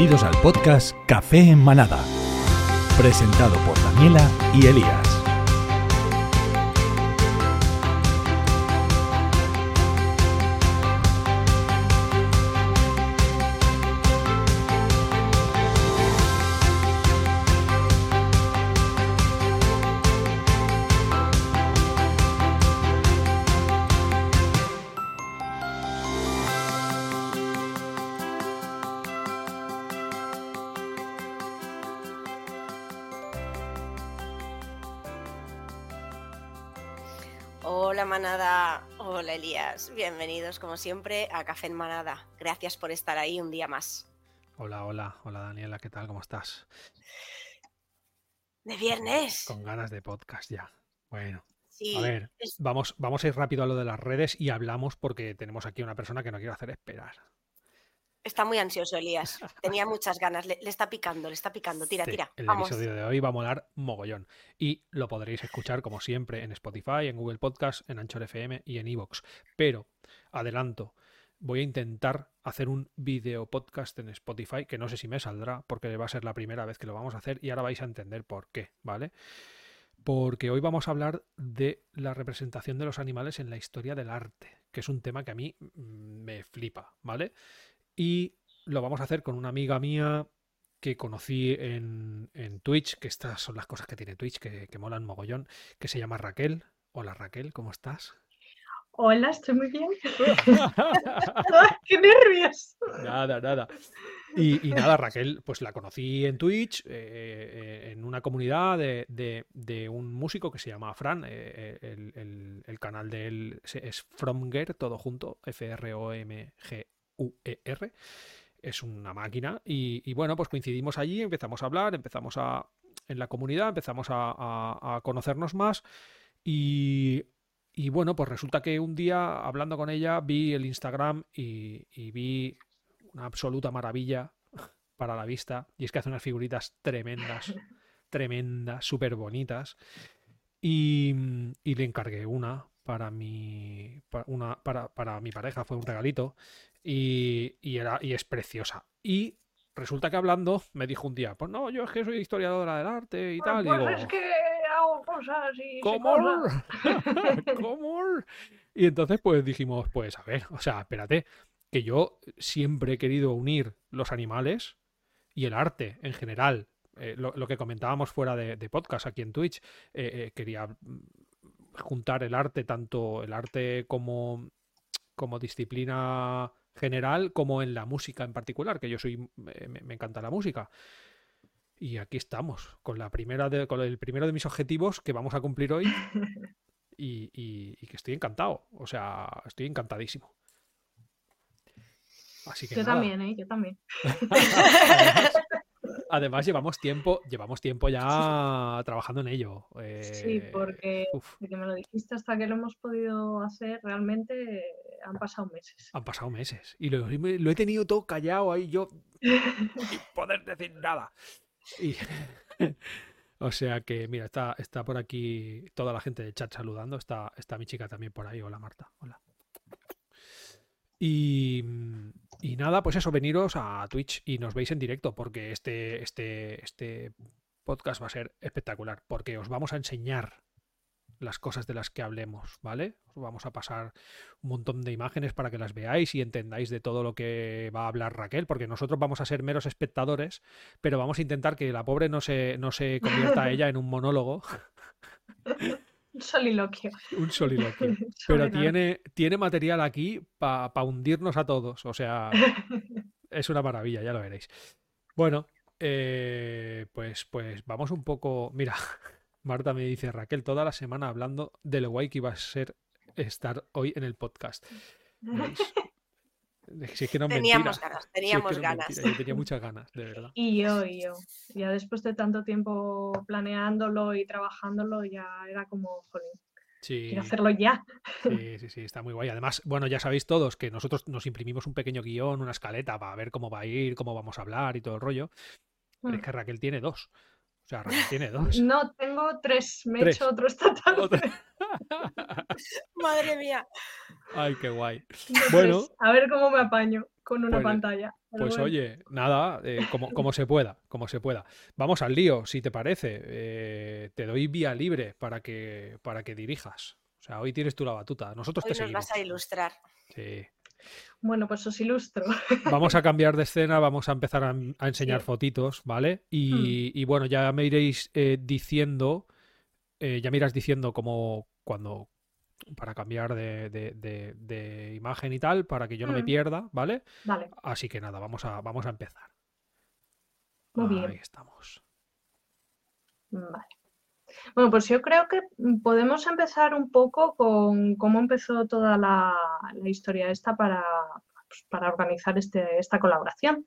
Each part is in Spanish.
Bienvenidos al podcast Café en Manada, presentado por Daniela y Elías. Siempre a Café en Manada. Gracias por estar ahí un día más. Hola, hola, hola Daniela, ¿qué tal? ¿Cómo estás? De viernes. Con ganas de podcast ya. Bueno, Sí, a ver, es- vamos, vamos a ir rápido a lo de las redes y hablamos porque tenemos aquí una persona que no quiero hacer esperar. Está muy ansioso Elías. Tenía muchas ganas, le, le está picando, le está picando. Tira, Sí, tira. el Vamos. episodio de hoy va a molar mogollón. Y lo podréis escuchar, como siempre, en Spotify, en Google Podcast, en Anchor FM y en Evox. Pero, adelanto, voy a intentar hacer un video podcast en Spotify, que no sé si me saldrá, porque va a ser la primera vez que lo vamos a hacer y ahora vais a entender por qué, ¿vale? Porque hoy vamos a hablar de la representación de los animales en la historia del arte, que es un tema que a mí mm, me flipa, ¿vale? Y lo vamos a hacer con una amiga mía que conocí en, en Twitch, que estas son las cosas que tiene Twitch, que, que molan mogollón, que se llama Raquel. Hola Raquel, ¿cómo estás? Hola, estoy muy bien. ¡Ay, ¡Qué nervios! nada, nada. Y, y nada, Raquel, pues la conocí en Twitch, eh, eh, en una comunidad de, de- de un músico que se llama Fran. eh, el, el- el canal de él es Fromger, todo junto, F-R-O-M-G-U-E-R. Es una máquina. Y, y bueno, pues coincidimos allí, empezamos a hablar, empezamos a. En la comunidad empezamos a, a- a conocernos más. Y, y bueno, pues resulta que un día, hablando con ella, vi el Instagram y, y vi una absoluta maravilla para la vista. Y es que hace unas figuritas tremendas, tremendas, súper bonitas. Y, y le encargué una para mi, pa- una, para, para mi pareja, fue un regalito. Y, y era, y es preciosa. Y resulta que hablando me dijo un día, pues no, yo es que soy historiadora del arte y tal. y Pues digo, es que hago cosas y ¿Cómo? Y entonces pues dijimos, pues a ver, o sea, espérate, que yo siempre he querido unir los animales y el arte en general. eh, lo, lo que comentábamos fuera de, de podcast aquí en Twitch, eh, eh, quería juntar el arte, tanto el arte como, como disciplina general, como en la música en particular, que yo soy, me, encanta la música. Y aquí estamos, con la primera de, con el primero de mis objetivos que vamos a cumplir hoy y, y- y que estoy encantado. O sea, estoy encantadísimo. Así que Yo nada. también, ¿eh? Yo también. además, además, llevamos tiempo, llevamos tiempo ya trabajando en ello. Sí, Eh, porque uf, de que me lo dijiste hasta que lo hemos podido hacer, realmente han pasado meses. han pasado meses. Y lo, lo he tenido todo callado ahí yo sin poder decir nada. Y, o sea que, mira, está, está por aquí toda la gente del chat saludando. Está, está mi chica también por ahí. Hola Marta. Hola. Y, y nada, pues eso, veniros a Twitch y nos veis en directo porque este, este, este podcast va a ser espectacular porque os vamos a enseñar las cosas de las que hablemos, ¿vale? Os vamos a pasar un montón de imágenes para que las veáis y entendáis de todo lo que va a hablar Raquel, porque nosotros vamos a ser meros espectadores, pero vamos a intentar que la pobre no se, no se convierta ella en un monólogo, Un soliloquio. un soliloquio. Pero tiene, tiene material aquí para hundirnos a todos. O sea, es una maravilla, ya lo veréis. Bueno, eh, pues, pues vamos un poco. Mira, Marta me dice, Raquel, toda la semana hablando de lo guay que iba a ser estar hoy en el podcast. ¿Veis? Si es que no es Teníamos mentira. ganas, Si es que teníamos no ganas. mentira, Yo tenía muchas ganas, de verdad. Y yo, y yo. Ya después de tanto tiempo planeándolo y trabajándolo, ya era como, jolín, Sí, quiero hacerlo ya. sí, sí, sí, está muy guay. Además, bueno, ya sabéis todos que nosotros nos imprimimos un pequeño guion, una escaleta para ver cómo va a ir, cómo vamos a hablar y todo el rollo. Pero es Mm. que Raquel tiene dos. O sea, Raquel tiene dos. No, tengo tres. Me he hecho otro esta tarde. Madre mía. Ay, qué guay. Tengo Bueno. A ver cómo me apaño con una Pues- pantalla. Pero Pues bueno. oye, nada, eh, como, como se pueda, como se pueda. Vamos al lío, si te parece. Eh, te doy vía libre para que, para que dirijas. O sea, hoy tienes tú la batuta. Nosotros Hoy te nos seguimos. vas a ilustrar. Sí. Bueno, pues os ilustro. Vamos a cambiar de escena, vamos a empezar a, a enseñar Sí. fotitos, ¿vale? Y, y bueno, ya me iréis eh, diciendo, eh, ya me irás diciendo como cuando, para cambiar de, de- de- de imagen y tal, para que yo no me Mm. pierda, ¿vale? Vale, Así que nada, vamos a, vamos a empezar. muy Ahí bien. estamos. Vale. Bueno, pues yo creo que podemos empezar un poco con cómo empezó toda la, historia esta para, pues, para organizar este- esta colaboración.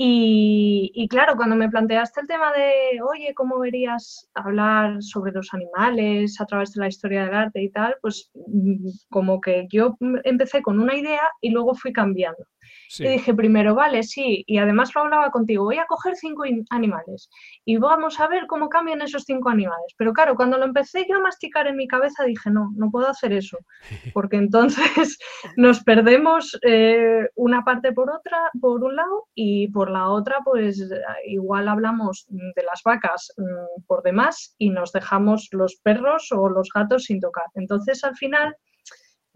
Y, claro, cuando me planteaste el tema de, oye, ¿cómo verías hablar sobre los animales a través de la historia del arte y tal? Pues mm, como que yo empecé con una idea y luego fui cambiando. Sí. Y dije primero, vale, sí, y además lo hablaba contigo, voy a coger cinco in- animales y vamos a ver cómo cambian esos cinco animales. Pero claro, cuando lo empecé yo a masticar en mi cabeza dije, no, no puedo hacer eso, porque entonces nos perdemos eh, una parte por otra, por un lado, y por la otra, pues igual hablamos de las vacas mm, por demás y nos dejamos los perros o los gatos sin tocar. Entonces al final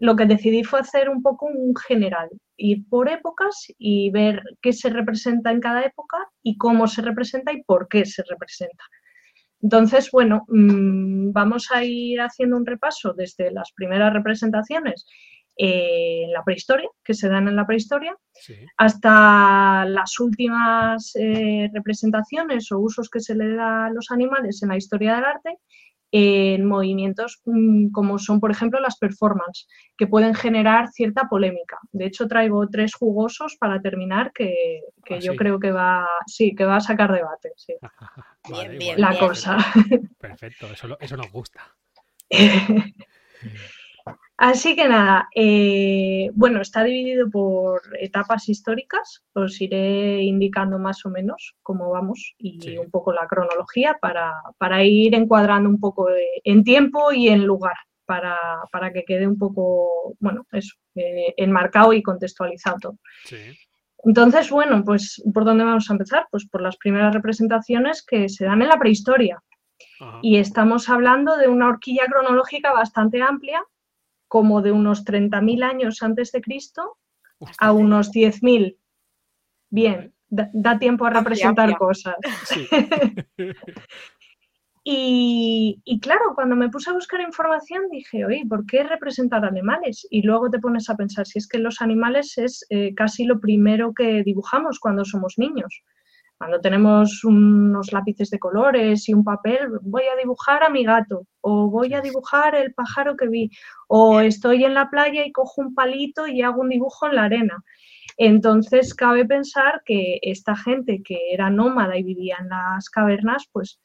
lo que decidí fue hacer un poco un general, ir por épocas y ver qué se representa en cada época y cómo se representa y por qué se representa. Entonces, bueno, mm, vamos a ir haciendo un repaso desde las primeras representaciones eh, en la prehistoria, que se dan en la prehistoria, Sí. hasta las últimas eh, representaciones o usos que se le da a los animales en la historia del arte en movimientos mm, como son, por ejemplo, las performances, que pueden generar cierta polémica. De hecho, traigo tres jugosos para terminar que, que Ah, yo sí. creo que va, sí, que va a sacar debate. sí, Vale, bien, guay, la bien. cosa. Perfecto, eso, lo- eso nos gusta. Así que nada, eh, bueno, está dividido por etapas históricas, os iré indicando más o menos cómo vamos y Sí. un poco la cronología para, para ir encuadrando un poco eh, en tiempo y en lugar, para, para que quede un poco, bueno, eso, eh, enmarcado y contextualizado. Sí. Entonces, bueno, pues ¿por dónde vamos a empezar? Pues por las primeras representaciones que se dan en la prehistoria. Ajá. Y estamos hablando de una horquilla cronológica bastante amplia, como de unos 30.000 años antes de Cristo a unos 10.000. Bien, da, da tiempo a Amplia, representar amplia. cosas. sí. Y, y claro, cuando me puse a buscar información dije, oye, ¿por qué representar animales? Y luego te pones a pensar, si es que los animales es eh, casi lo primero que dibujamos cuando somos niños. Cuando tenemos unos lápices de colores y un papel, voy a dibujar a mi gato, o voy a dibujar el pájaro que vi, o estoy en la playa y cojo un palito y hago un dibujo en la arena. Entonces, cabe pensar que esta gente que era nómada y vivía en las cavernas, pues,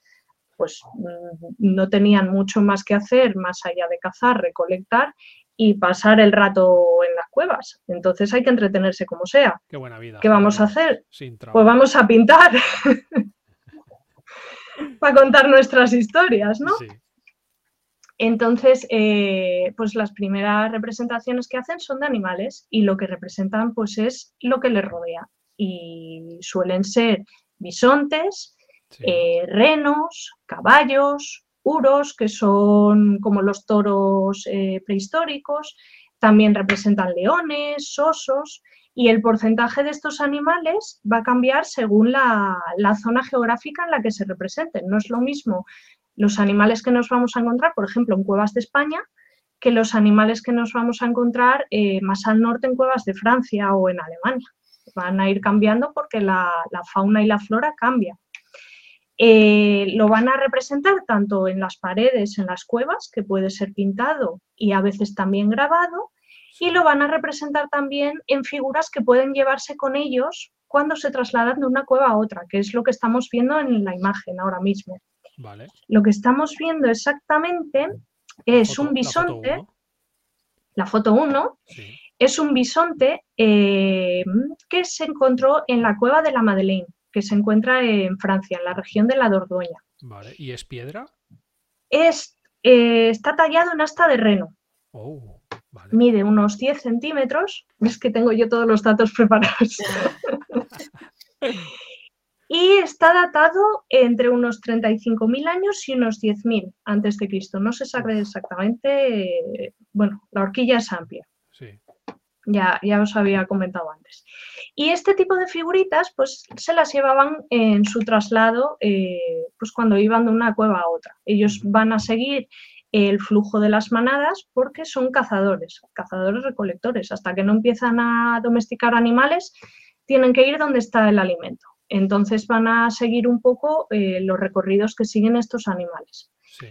pues mm, no tenían mucho más que hacer más allá de cazar, recolectar y pasar el rato en las cuevas. Entonces hay que entretenerse como sea. Qué buena vida. ¿Qué vamos a hacer? Sin. Pues vamos a pintar para contar nuestras historias, ¿no? Sí. Entonces, eh, pues las primeras representaciones que hacen son de animales y lo que representan pues es lo que les rodea. Y suelen ser bisontes, sí. eh, renos, caballos, que son como los toros eh, prehistóricos, también representan leones, osos, y el porcentaje de estos animales va a cambiar según la, la zona geográfica en la que se representen. No es lo mismo los animales que nos vamos a encontrar, por ejemplo, en cuevas de España, que los animales que nos vamos a encontrar eh, más al norte en cuevas de Francia o en Alemania. Van a ir cambiando porque la, la fauna y la flora cambia. Eh, lo van a representar tanto en las paredes, en las cuevas, que puede ser pintado y a veces también grabado, y lo van a representar también en figuras que pueden llevarse con ellos cuando se trasladan de una cueva a otra, que es lo que estamos viendo en la imagen ahora mismo. Vale. Lo que estamos viendo exactamente es Foto- un bisonte, la foto 1, Sí. es un bisonte eh, que se encontró en la cueva de la Madeleine, que se encuentra en Francia, en la región de la Dordoña. Vale, ¿y es piedra? Es, eh, está tallado en asta de reno. Oh, vale. Mide unos 10 centímetros. Es que tengo yo todos los datos preparados. y está datado entre unos 35.000 años y unos 10.000 antes de Cristo. No se sabe exactamente, bueno, la horquilla es amplia. Sí. Ya, ya os había comentado antes. Y este tipo de figuritas, pues se las llevaban en su traslado, eh, pues cuando iban de una cueva a otra. Ellos van a seguir el flujo de las manadas porque son cazadores, cazadores recolectores. Hasta que no empiezan a domesticar animales, tienen que ir donde está el alimento. Entonces van a seguir un poco eh, los recorridos que siguen estos animales. Sí.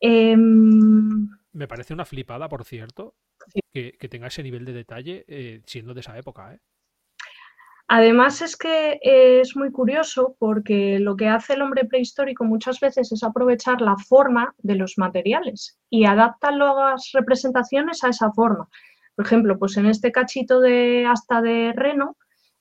Em, Me parece una flipada, por cierto, Sí. que, que tenga ese nivel de detalle eh, siendo de esa época, ¿eh? Además es que eh, es muy curioso porque lo que hace el hombre prehistórico muchas veces es aprovechar la forma de los materiales y adapta las representaciones a esa forma. Por ejemplo, pues en este cachito de asta de reno,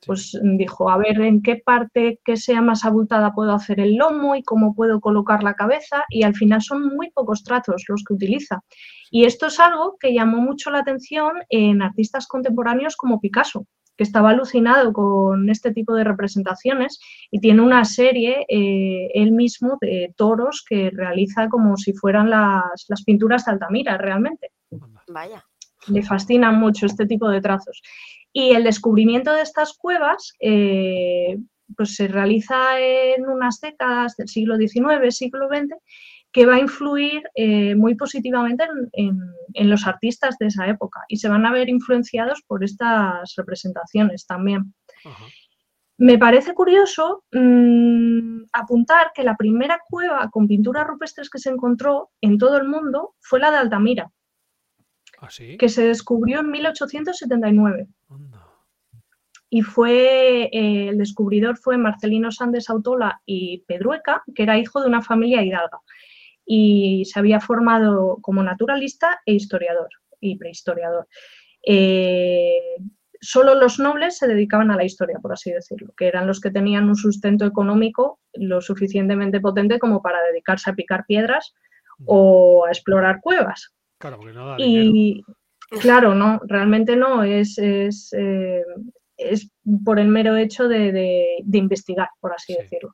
pues dijo, a ver en qué parte que sea más abultada puedo hacer el lomo y cómo puedo colocar la cabeza y al final son muy pocos trazos los que utiliza. Y esto es algo que llamó mucho la atención en artistas contemporáneos como Picasso, que estaba alucinado con este tipo de representaciones y tiene una serie eh, él mismo de toros que realiza como si fueran las, las pinturas de Altamira realmente. Vaya. Le fascinan mucho este tipo de trazos. Y el descubrimiento de estas cuevas eh, pues se realiza en unas décadas del siglo XIX, siglo XX, que va a influir eh, muy positivamente en, en- en los artistas de esa época y se van a ver influenciados por estas representaciones también. Ajá. Me parece curioso mm, apuntar que la primera cueva con pinturas rupestres que se encontró en todo el mundo fue la de Altamira, ¿Ah, sí? que se descubrió en 1879 Anda. y fue eh, el descubridor fue Marcelino Sández Autola y Pedrueca, que era hijo de una familia hidalga y se había formado como naturalista e historiador y prehistoriador. Eh, solo los nobles se dedicaban a la historia, por así decirlo, que eran los que tenían un sustento económico lo suficientemente potente como para dedicarse a picar piedras o a explorar cuevas. Claro, porque no da dinero. Y claro, no, realmente no, es, es, eh, es por el mero hecho de, de- de investigar, por así Sí. decirlo.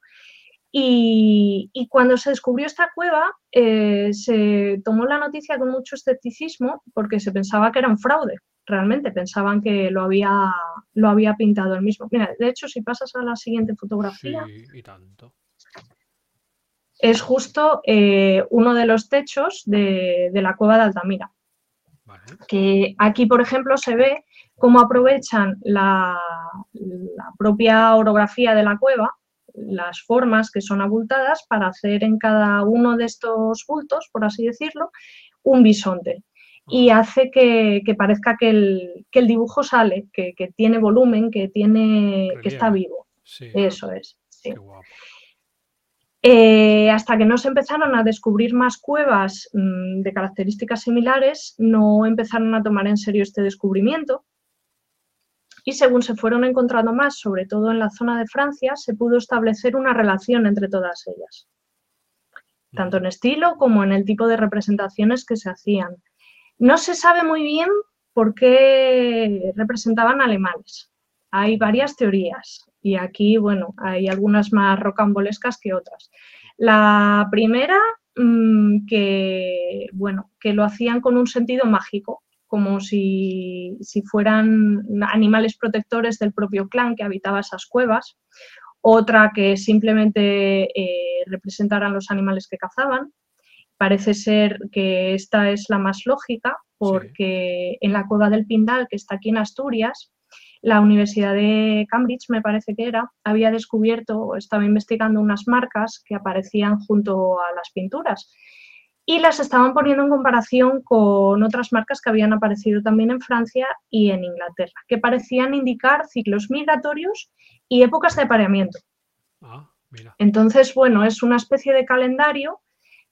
Y, y cuando se descubrió esta cueva, eh, se tomó la noticia con mucho escepticismo porque se pensaba que era un fraude, realmente pensaban que lo había, lo había pintado él mismo. Mira, de hecho, si pasas a la siguiente fotografía, Sí, y tanto. es justo eh, uno de los techos de, de la cueva de Altamira. Vale. que aquí, por ejemplo, se ve cómo aprovechan la, la propia orografía de la cueva, las formas que son abultadas, para hacer en cada uno de estos bultos, por así decirlo, un bisonte. Y hace que, que parezca que el, que el dibujo sale, que, que tiene volumen, que, tiene, que está vivo. Sí, Eso es. sí. qué guapo. Eh, hasta que no se empezaron a descubrir más cuevas mm, de características similares, no empezaron a tomar en serio este descubrimiento. Y según se fueron encontrando más, sobre todo en la zona de Francia, se pudo establecer una relación entre todas ellas, tanto en estilo como en el tipo de representaciones que se hacían. No se sabe muy bien por qué representaban animales. Hay varias teorías y aquí, bueno, hay algunas más rocambolescas que otras. La primera, mm, que, bueno, que lo hacían con un sentido mágico, como si, si fueran animales protectores del propio clan que habitaba esas cuevas. Otra que simplemente eh, representaran los animales que cazaban. Parece ser que esta es la más lógica porque en la cueva del Pindal, que está aquí en Asturias, la Universidad de Cambridge, me parece que era, había descubierto o estaba investigando unas marcas que aparecían junto a las pinturas y las estaban poniendo en comparación con otras marcas que habían aparecido también en Francia y en Inglaterra, que parecían indicar ciclos migratorios y épocas de apareamiento. Ah, mira. Entonces, bueno, es una especie de calendario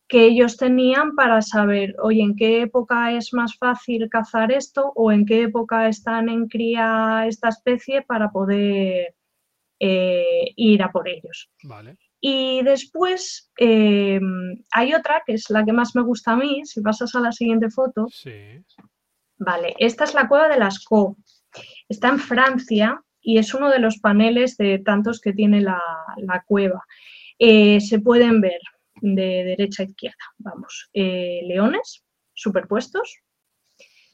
que ellos tenían para saber, oye, en qué época es más fácil cazar esto o en qué época están en cría esta especie para poder, eh, ir a por ellos. Vale. Y después eh, hay otra que es la que más me gusta a mí, si pasas a la siguiente foto. Sí. Vale, esta es la cueva de Lascaux. Está en Francia y es uno de los paneles de tantos que tiene la, la cueva. Eh, se pueden ver de derecha a izquierda, vamos, eh, leones superpuestos.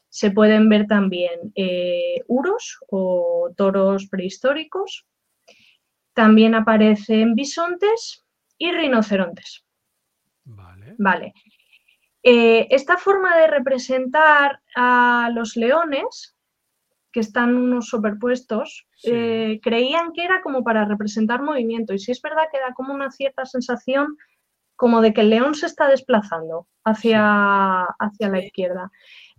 Se pueden ver también eh, uros o toros prehistóricos. También aparecen bisontes y rinocerontes. Vale. Vale. Eh, esta forma de representar a los leones, que están unos superpuestos, Sí. eh, creían que era como para representar movimiento. Y sí es verdad que da como una cierta sensación como de que el león se está desplazando hacia, hacia la izquierda.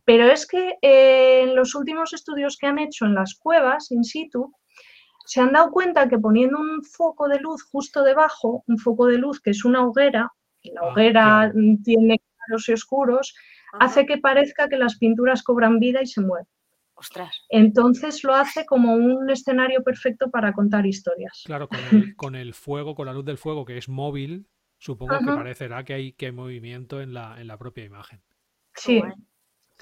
Pero es que eh, en los últimos estudios que han hecho en las cuevas in situ, se han dado cuenta que poniendo un foco de luz justo debajo, un foco de luz que es una hoguera, y la Ah, hoguera claro. tiene claros y oscuros, Ajá. hace que parezca que las pinturas cobran vida y se mueven. Ostras. Entonces lo hace como un escenario perfecto para contar historias. Claro, con el, con el fuego, con la luz del fuego que es móvil, supongo que parecerá que hay, que hay movimiento en la, en la propia imagen. Sí.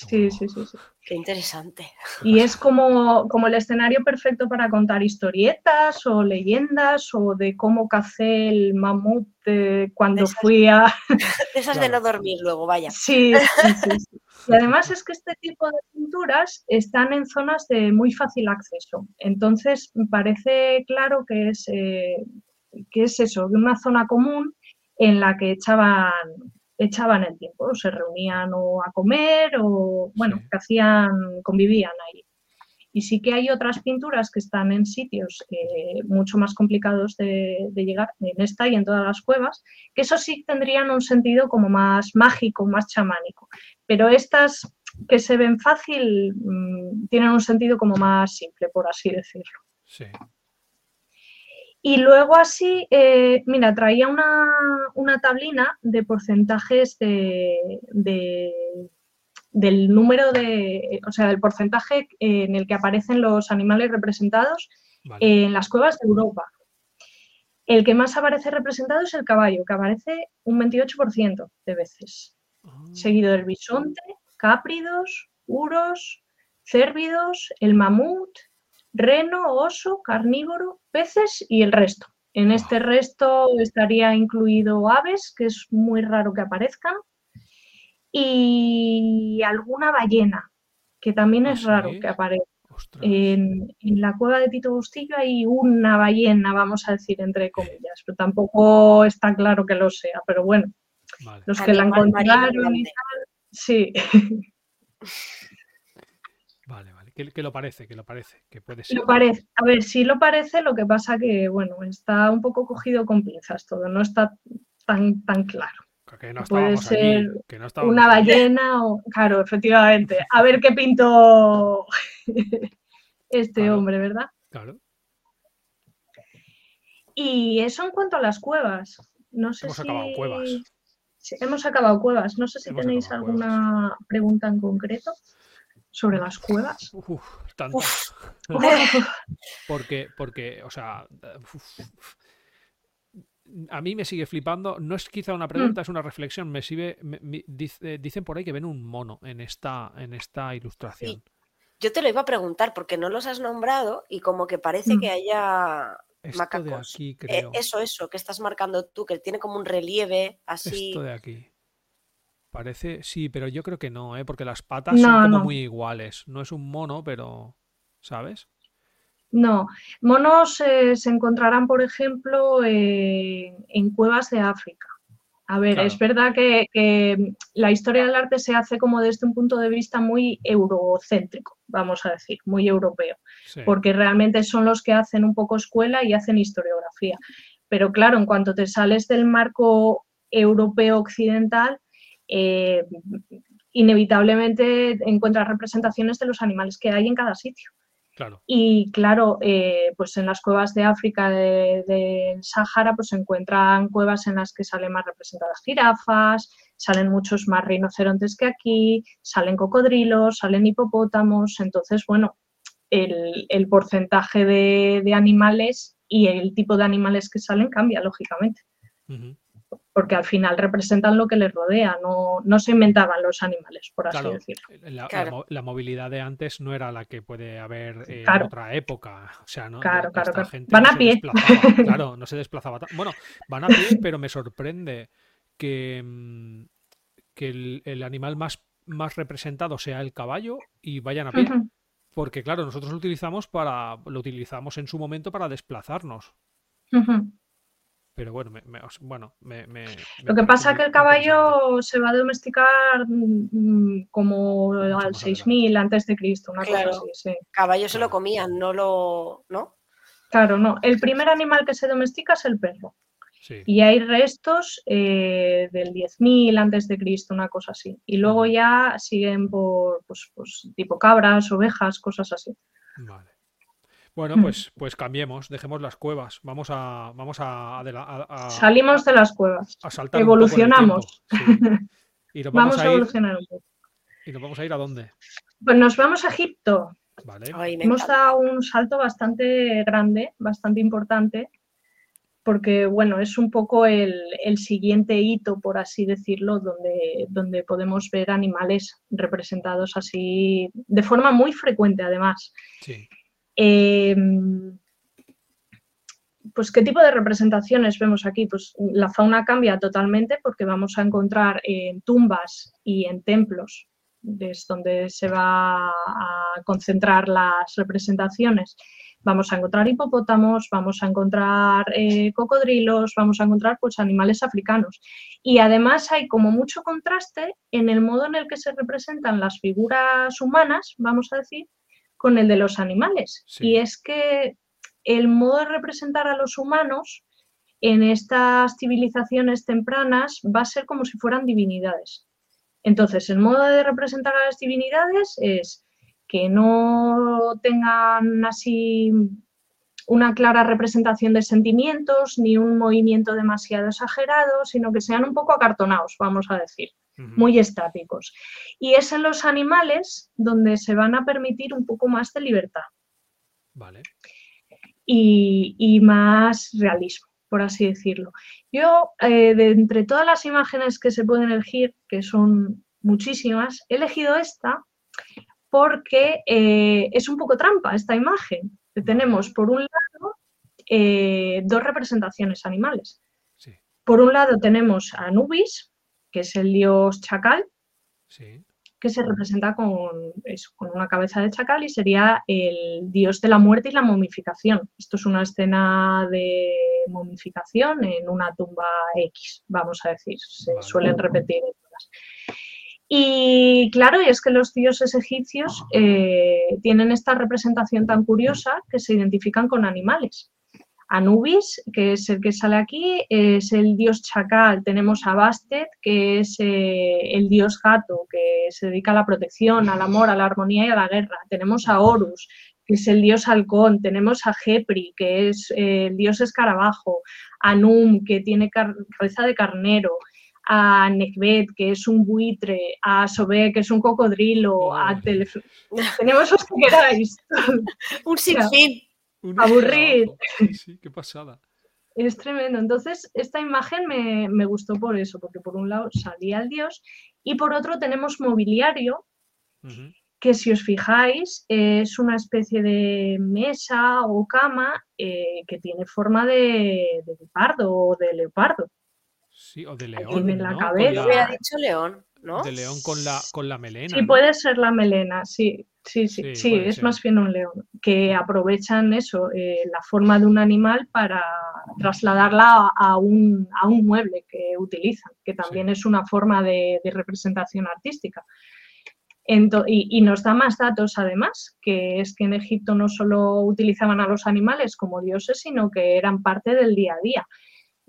Sí, sí, sí, sí. Qué interesante. Y es como, como el escenario perfecto para contar historietas o leyendas o de cómo cacé el mamut eh, cuando Esas- fui a... De esas de no dormir luego, vaya. Sí, sí, sí, sí. Y además es que este tipo de pinturas están en zonas de muy fácil acceso. Entonces parece claro que es, eh, que es eso, de una zona común en la que echaban, echaban el tiempo, se reunían o a comer o, bueno, Sí. que hacían, convivían ahí. Y sí que hay otras pinturas que están en sitios eh, mucho más complicados de, de llegar, en esta y en todas las cuevas, que eso sí tendrían un sentido como más mágico, más chamánico. Pero estas que se ven fácil mm, tienen un sentido como más simple, por así decirlo. Sí. Y luego así, eh, mira, traía una, una tablina de porcentajes de, de- del número de, o sea, del porcentaje en el que aparecen los animales representados Vale. en las cuevas de Europa. El que más aparece representado es el caballo, que aparece un 28% de veces, Ah, seguido del bisonte, cápridos, uros, cérvidos, el mamut, reno, oso, carnívoro, peces y el resto. En este resto estaría incluido aves, que es muy raro que aparezcan, y alguna ballena, que también ¿Ah, es raro que aparezca. En, en la cueva de Tito Bustillo hay una ballena, vamos a decir, entre comillas, pero tampoco está claro que lo sea, pero bueno, Vale. los que la Animal encontraron y tal, sí. Que, que lo parece, que lo parece, que puede ser. lo parece. A ver, sí lo parece, lo que pasa que, bueno, está un poco cogido con pinzas todo, no está tan, tan claro. Que no puede allí, ser que no Una allí. ballena o, claro, efectivamente, a ver qué pintó este Claro. hombre, ¿verdad? Claro. Y eso en cuanto a las cuevas. No sé Hemos si... acabado cuevas. Sí, hemos acabado cuevas. No sé si Hemos tenéis alguna pregunta en concreto sobre las cuevas. Uf, tantas. Uf, Porque, porque, o sea, uf, a mí me sigue flipando. No es quizá Mm. una pregunta, es una reflexión. Me sigue, me- me- dice- dicen por ahí que ven un mono en esta, en esta ilustración. Yo te lo iba a preguntar porque no los has nombrado y como que parece Mm. que haya Esto de macacos. Eh, creo. eso, eso, que estás marcando tú, que tiene como un relieve así. Esto de aquí. Parece, sí, pero yo creo que no, ¿eh? porque las patas son como no. muy iguales. No es un mono, pero, ¿sabes? No, monos eh, se encontrarán, por ejemplo, eh, en cuevas de África. A ver, Claro. es verdad que, que la historia del arte se hace como desde un punto de vista muy eurocéntrico, vamos a decir, muy europeo. Sí. porque realmente son los que hacen un poco escuela y hacen historiografía. Pero claro, en cuanto te sales del marco europeo occidental, eh, inevitablemente encuentras representaciones de los animales que hay en cada sitio. Claro. Y claro, eh, pues en las cuevas de África de- del Sáhara, pues se encuentran cuevas en las que salen más representadas jirafas, salen muchos más rinocerontes que aquí, salen cocodrilos, salen hipopótamos. Entonces, bueno, el, el porcentaje de, de animales y el tipo de animales que salen cambia, lógicamente. Porque al final representan lo que les rodea, no, no se inventaban los animales, por así decirlo. La, movilidad de antes no era la que puede haber en otra época. O sea, ¿no? Claro, claro, Van a pie. claro, no se desplazaba. Bueno, van a pie, pero me sorprende que, mm, que el, animal más, más representado sea el caballo y vayan a pie. Porque, claro, nosotros lo utilizamos para. lo utilizamos en su momento para desplazarnos. Pero bueno, me, bueno, me, Lo que pasa es que el caballo se va a domesticar mm, como al 6000 antes de Cristo, una cosa así, sí. Caballo se lo comían, no lo. ¿No? Claro, no. El primer animal que se domestica es el perro. Y hay restos eh, del 10.000 antes de Cristo, una cosa así. Y luego ya siguen por pues, pues, tipo cabras, ovejas, cosas así. Vale. Bueno, mm. pues, pues cambiemos, dejemos las cuevas. Vamos a, vamos a, salimos de las cuevas. Evolucionamos. Y vamos, a, evolucionar un poco. ¿Y nos vamos a ir a dónde? Pues nos vamos a Egipto. Vale. Hemos dado un salto bastante grande, bastante importante, porque bueno, es un poco el, siguiente hito, por así decirlo, donde, donde podemos ver animales representados así de forma muy frecuente, además. Em, pues, ¿qué tipo de representaciones vemos aquí? Pues la fauna cambia totalmente porque vamos a encontrar en tumbas y en templos, es donde se va a concentrar las representaciones vamos a encontrar hipopótamos, vamos a encontrar eh, cocodrilos, vamos a encontrar pues, animales africanos. Y además hay como mucho contraste en el modo en el que se representan las figuras humanas, vamos a decir, con el de los animales. Y es que el modo de representar a los humanos en estas civilizaciones tempranas va a ser como si fueran divinidades. Entonces, el modo de representar a las divinidades es que no tengan así una clara representación de sentimientos ni un movimiento demasiado exagerado, sino que sean un poco acartonados, vamos a decir, muy estáticos. Y es en los animales donde se van a permitir un poco más de libertad. Vale. Y, más realismo, por así decirlo. Yo, eh, de entre todas las imágenes que se pueden elegir, que son muchísimas, he elegido esta porque eh, es un poco trampa esta imagen. Tenemos, por un lado, eh, dos representaciones animales. Por un lado tenemos a Anubis, que es el dios chacal, que se representa con, con, una cabeza de chacal y sería el dios de la muerte y la momificación. Esto es una escena de momificación en una tumba X, vamos a decir. Se suelen repetir en todas. Y claro, y es que los dioses egipcios eh, tienen esta representación tan curiosa que se identifican con animales. Anubis, que es el que sale aquí, es el dios chacal. Tenemos a Bastet, que es eh, el dios gato, que se dedica a la protección, al amor, a la armonía y a la guerra. Tenemos a Horus, que es el dios halcón. Tenemos a Jepri, que es eh, el dios escarabajo. A Num, que tiene cabeza de carnero a Nekbet, que es un buitre, a Sobé, que es un cocodrilo, a Tenemos los que queráis. un sinfín. Aburrir. Sí, qué pasada. Es tremendo. Entonces, esta imagen me, gustó por eso, porque por un lado salía el dios y por otro tenemos mobiliario, que si os fijáis es una especie de mesa o cama eh, que tiene forma de, de leopardo o de leopardo. Sí, o de león. En la cabeza. Me ha dicho león, ¿no? De león con la, con la melena. Sí, puede ser la melena, sí. Sí, sí, sí, es más bien un león, que aprovechan eso, eh, la forma de un animal para trasladarla a un, a un mueble que utilizan, que también es una forma de, representación artística. y, y, nos da más datos además, que es que en Egipto no solo utilizaban a los animales como dioses, sino que eran parte del día a día.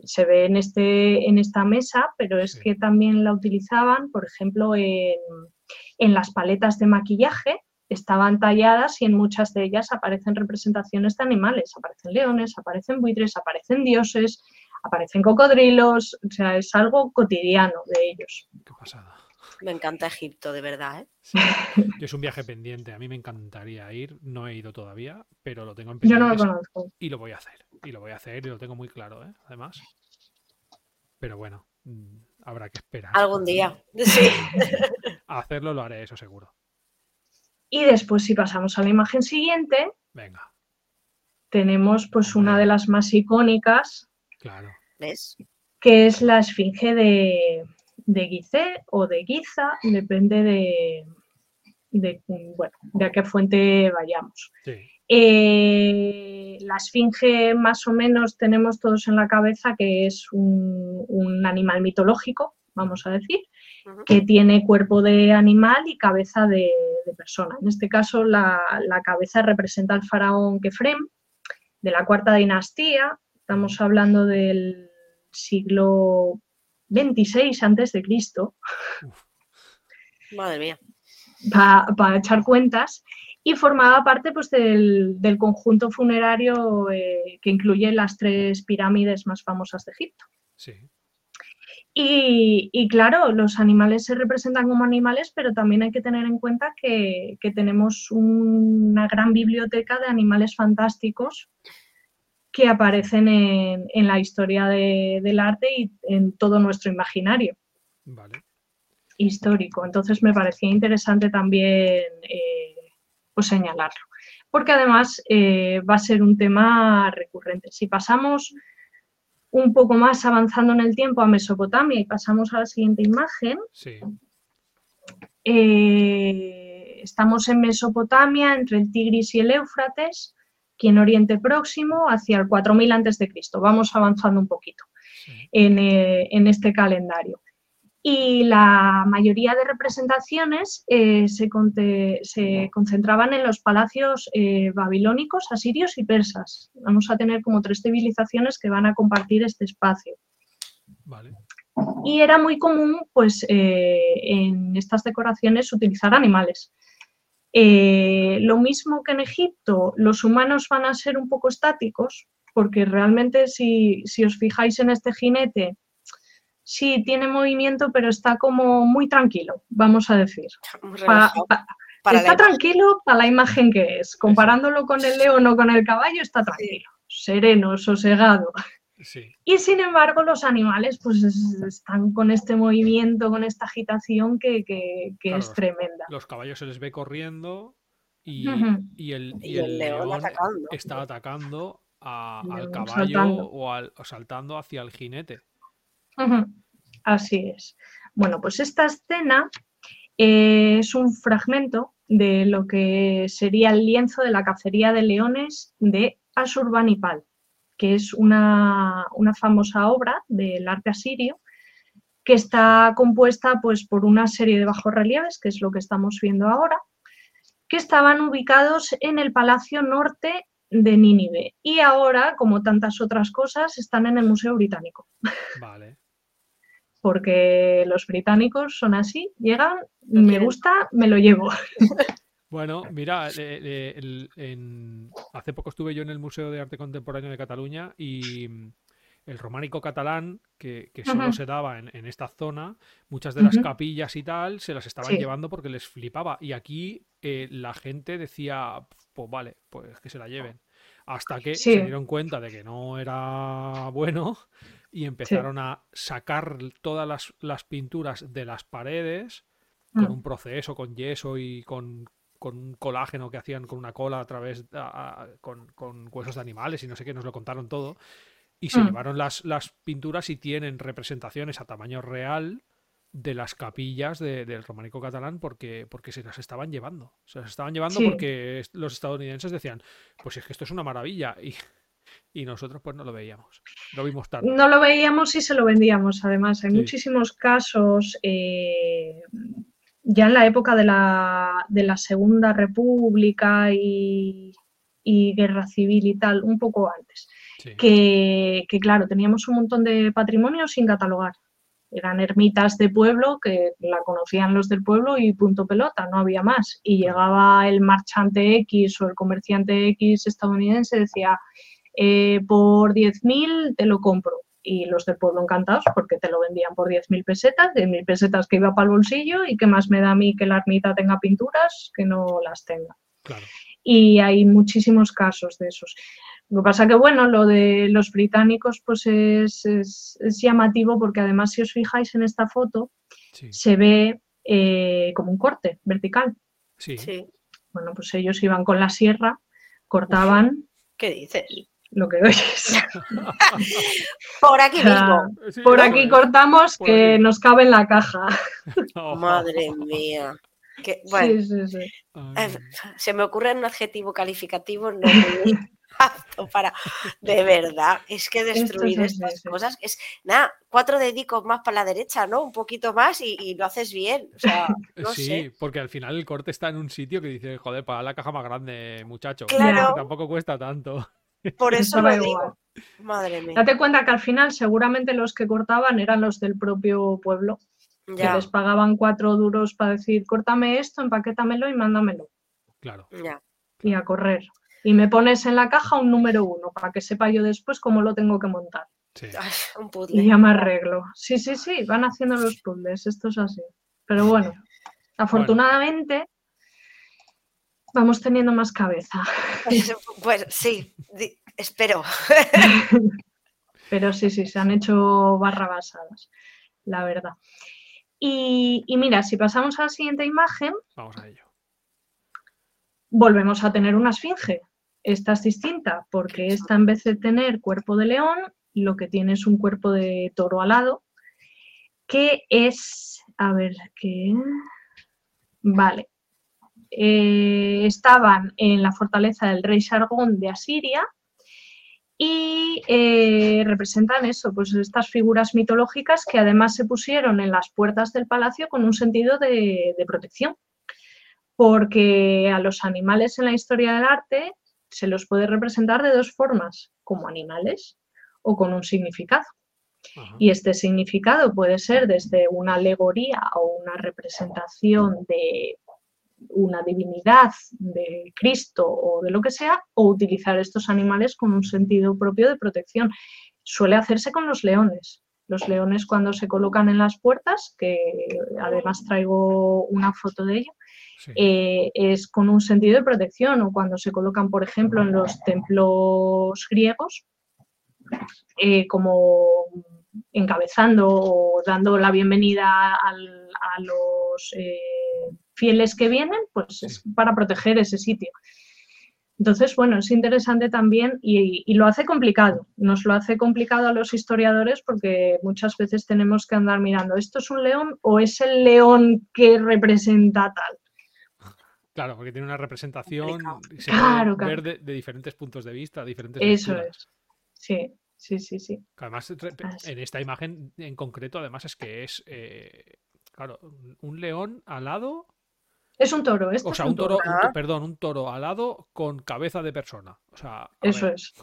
Se ve en, este, en esta mesa, pero es que también la utilizaban, por ejemplo, en, las paletas de maquillaje, estaban talladas y en muchas de ellas aparecen representaciones de animales, aparecen leones, aparecen buitres, aparecen dioses, aparecen cocodrilos, o sea, es algo cotidiano de ellos. Qué pasada. Me encanta Egipto, de verdad. ¿eh? es un viaje pendiente. A mí me encantaría ir. No he ido todavía, pero lo tengo en pendiente. Yo no lo conozco. Y lo voy a hacer. Y lo voy a hacer y lo tengo muy claro, ¿eh? además. Pero bueno, mm, habrá que esperar. Algún día. Sí. hacerlo lo haré, eso seguro. Y después, si pasamos a la imagen siguiente. Venga. Tenemos pues una de las más icónicas. Claro. ¿Ves? Que es la esfinge de, de Gizeh o de Giza, depende de, de, bueno, de a qué fuente vayamos. Eh, la esfinge más o menos tenemos todos en la cabeza que es un, animal mitológico, vamos a decir, que tiene cuerpo de animal y cabeza de, persona. En este caso la, cabeza representa al faraón Kefrem de la cuarta dinastía, estamos hablando del siglo 26 antes de Cristo. Madre mía. Para echar cuentas. Y formaba parte pues, del, conjunto funerario eh, que incluye las tres pirámides más famosas de Egipto. Sí. Y, claro, los animales se representan como animales, pero también hay que tener en cuenta que, que tenemos una gran biblioteca de animales fantásticos que aparecen en, la historia del arte y en todo nuestro imaginario histórico. Entonces me parecía interesante también eh, pues señalarlo, porque además eh, va a ser un tema recurrente. Si pasamos un poco más avanzando en el tiempo a Mesopotamia y pasamos a la siguiente imagen, eh, estamos en Mesopotamia entre el Tigris y el Éufrates aquí en Oriente Próximo hacia el 4000 a.C. Vamos avanzando un poquito eh, en, este calendario. Y la mayoría de representaciones eh, se, concentraban en los palacios eh, babilónicos, asirios y persas. Vamos a tener como tres civilizaciones que van a compartir este espacio. Y era muy común, pues, en estas decoraciones utilizar animales. Eh, lo mismo que en Egipto, los humanos van a ser un poco estáticos, porque realmente si, os fijáis en este jinete, sí tiene movimiento, pero está como muy tranquilo, vamos a decir. está tranquilo para la imagen que es. Comparándolo con el león o con el caballo, está tranquilo, sereno, sosegado. Y sin embargo, los animales pues están con este movimiento, con esta agitación que, es tremenda. Los caballos se les ve corriendo y, el, león, está atacando al caballo o, saltando hacia el jinete. Así es. Bueno, pues esta escena eh, es un fragmento de lo que sería el lienzo de la cacería de leones de Asurbanipal que es una, famosa obra del arte asirio, que está compuesta pues, por una serie de bajorrelieves, que es lo que estamos viendo ahora, que estaban ubicados en el Palacio Norte de Nínive. Y ahora, como tantas otras cosas, están en el Museo Británico. Vale. Porque los británicos son así, llegan, me gusta, me lo llevo. Bueno, mira, hace poco estuve yo en el Museo de Arte Contemporáneo de Cataluña y mm, el románico catalán, que, solo se daba en, esta zona, muchas de las capillas y tal se las estaban llevando porque les flipaba. Y aquí eh, la gente decía, pues vale, pues que se la lleven. Hasta que se dieron cuenta de que no era bueno y empezaron a sacar todas las, las pinturas de las paredes con mm. un proceso, con yeso y con con un colágeno que hacían con una cola a través con, con, huesos de animales y no sé qué, nos lo contaron todo. Y se mm. llevaron las, las pinturas y tienen representaciones a tamaño real de las capillas del románico catalán porque, porque se las estaban llevando. Se las estaban llevando porque los estadounidenses decían, pues es que esto es una maravilla. Y, y nosotros pues no lo veíamos. Lo vimos tarde. No lo veíamos y se lo vendíamos. Además, hay muchísimos casos eh, ya en la época de la, de la Segunda República y, Guerra Civil y tal, un poco antes, que, claro, teníamos un montón de patrimonio sin catalogar. Eran ermitas de pueblo que la conocían los del pueblo y punto pelota, no había más. Y llegaba el marchante X o el comerciante X estadounidense, decía, eh, por 10.000 te lo compro. y los del pueblo encantados porque te lo vendían por 10.000 pesetas, 10.000 pesetas que iba para el bolsillo y que más me da a mí que la ermita tenga pinturas que no las tenga. Claro. Y hay muchísimos casos de esos. Lo que pasa que, bueno, lo de los británicos pues es, es- es llamativo porque además si os fijáis en esta foto Sí. se ve eh, como un corte vertical. Sí. Sí. Bueno, pues ellos iban con la sierra, cortaban ¿Qué dices? Lo que oyes. Por aquí mismo. Sí, Por aquí cortamos Por que aquí. nos cabe en la caja. Oh, Madre mía. Que, bueno, Sí, sí, eh, se me ocurre un adjetivo calificativo no muy apto para. De verdad, es que destruir estas cosas es. Nada, cuatro dedicos más para la derecha, ¿no? Un poquito más y, y lo haces bien. O sea, no sí, sé. porque al final el corte está en un sitio que dice, joder, para la caja más grande, muchacho. Claro. Que Tampoco cuesta tanto. Por eso lo igual. digo. Madre mía. Date cuenta que al final seguramente los que cortaban eran los del propio pueblo, que les pagaban cuatro duros para decir, córtame esto, empaquétamelo y mándamelo. Claro. ya. Y a correr. Y me pones en la caja un número uno para que sepa yo después cómo lo tengo que montar. Sí. Ay, un Y puzzle. ya me arreglo. Sí, sí, sí, van haciendo los puzzles, esto es así. Pero bueno, afortunadamente vamos teniendo más cabeza. Pues, pues sí, di- espero. Pero sí, sí, se han hecho barrabasadas, la verdad. Y, y mira, si pasamos a la siguiente imagen, Vamos a ello. volvemos a tener una esfinge. Esta es distinta porque esta en vez de tener cuerpo de león, lo que tiene es un cuerpo de toro alado, que es, a ver, ¿qué? Vale. Eh, estaban en la fortaleza del rey Sargón de Asiria y eh, representan eso, pues estas figuras mitológicas que además se pusieron en las puertas del palacio con un sentido de, de protección porque a los animales en la historia del arte se los puede representar de dos formas, como animales o con un significado. Ajá. Y este significado puede ser desde una alegoría o una representación de una divinidad, de Cristo o de lo que sea, o utilizar estos animales con un sentido propio de protección. Suele hacerse con los leones. Los leones cuando se colocan en las puertas, que además traigo una foto de ello, Sí. eh, es con un sentido de protección o cuando se colocan, por ejemplo, en los templos griegos, eh, como encabezando o dando la bienvenida al- a los eh, fieles que vienen, pues es para proteger ese sitio. Entonces, bueno, es interesante también y, y lo hace complicado. Nos lo hace complicado a los historiadores porque muchas veces tenemos que andar mirando, ¿esto es un león o es el león que representa tal? Claro, porque tiene una representación y se Claro, puede claro. ver de, de diferentes puntos de vista, diferentes Eso lecturas. es. Sí, sí, sí, sí. Además, en esta imagen en concreto, además es que es, eh, claro, un- un león alado, Es un toro, esto o es sea, un un toro, toro. un Ah. perdón, un toro alado con cabeza de persona. O sea, Eso ver, es.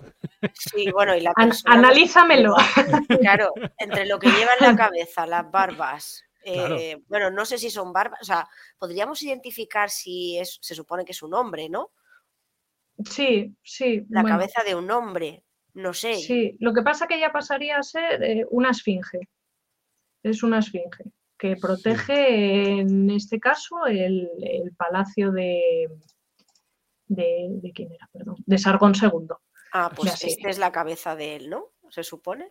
Sí, bueno, y la An- persona no- analízamelo. Claro, entre lo que lleva en la cabeza, las barbas. Claro. eh, bueno, no sé si son barbas, o sea, podríamos identificar si es, se supone que es un hombre, ¿no? Sí, sí. La bueno, cabeza de un hombre, no sé. Sí, lo que pasa que ya pasaría a ser eh, una esfinge. Es una esfinge que protege, en este caso, el, el palacio de, de, de quién era, perdón, de Sargón II. Ah, pues esta es la cabeza de él, ¿no? Se supone.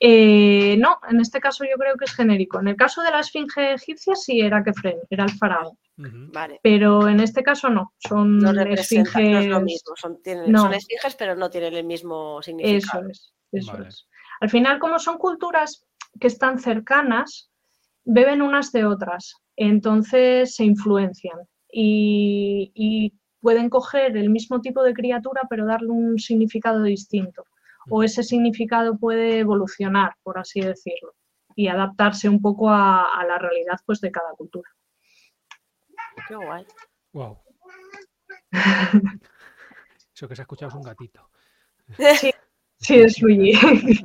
Eh, no, en este caso yo creo que es genérico. En el caso de la esfinge egipcia sí era Kefren, era el faraón. Vale. pero en este caso no, son No representa, no es lo esfinges. mismo. Son, tienen, No. son esfinges, pero no tienen el mismo significado. Eso es, eso Vale. es. Al final, como son culturas que están cercanas, beben unas de otras, entonces se influencian y, y pueden coger el mismo tipo de criatura pero darle un significado distinto. O ese significado puede evolucionar, por así decirlo, y adaptarse un poco a, a la realidad pues, de cada cultura. Qué guay. Wow. Eso que se ha escuchado es un gatito. Sí, es Luigi,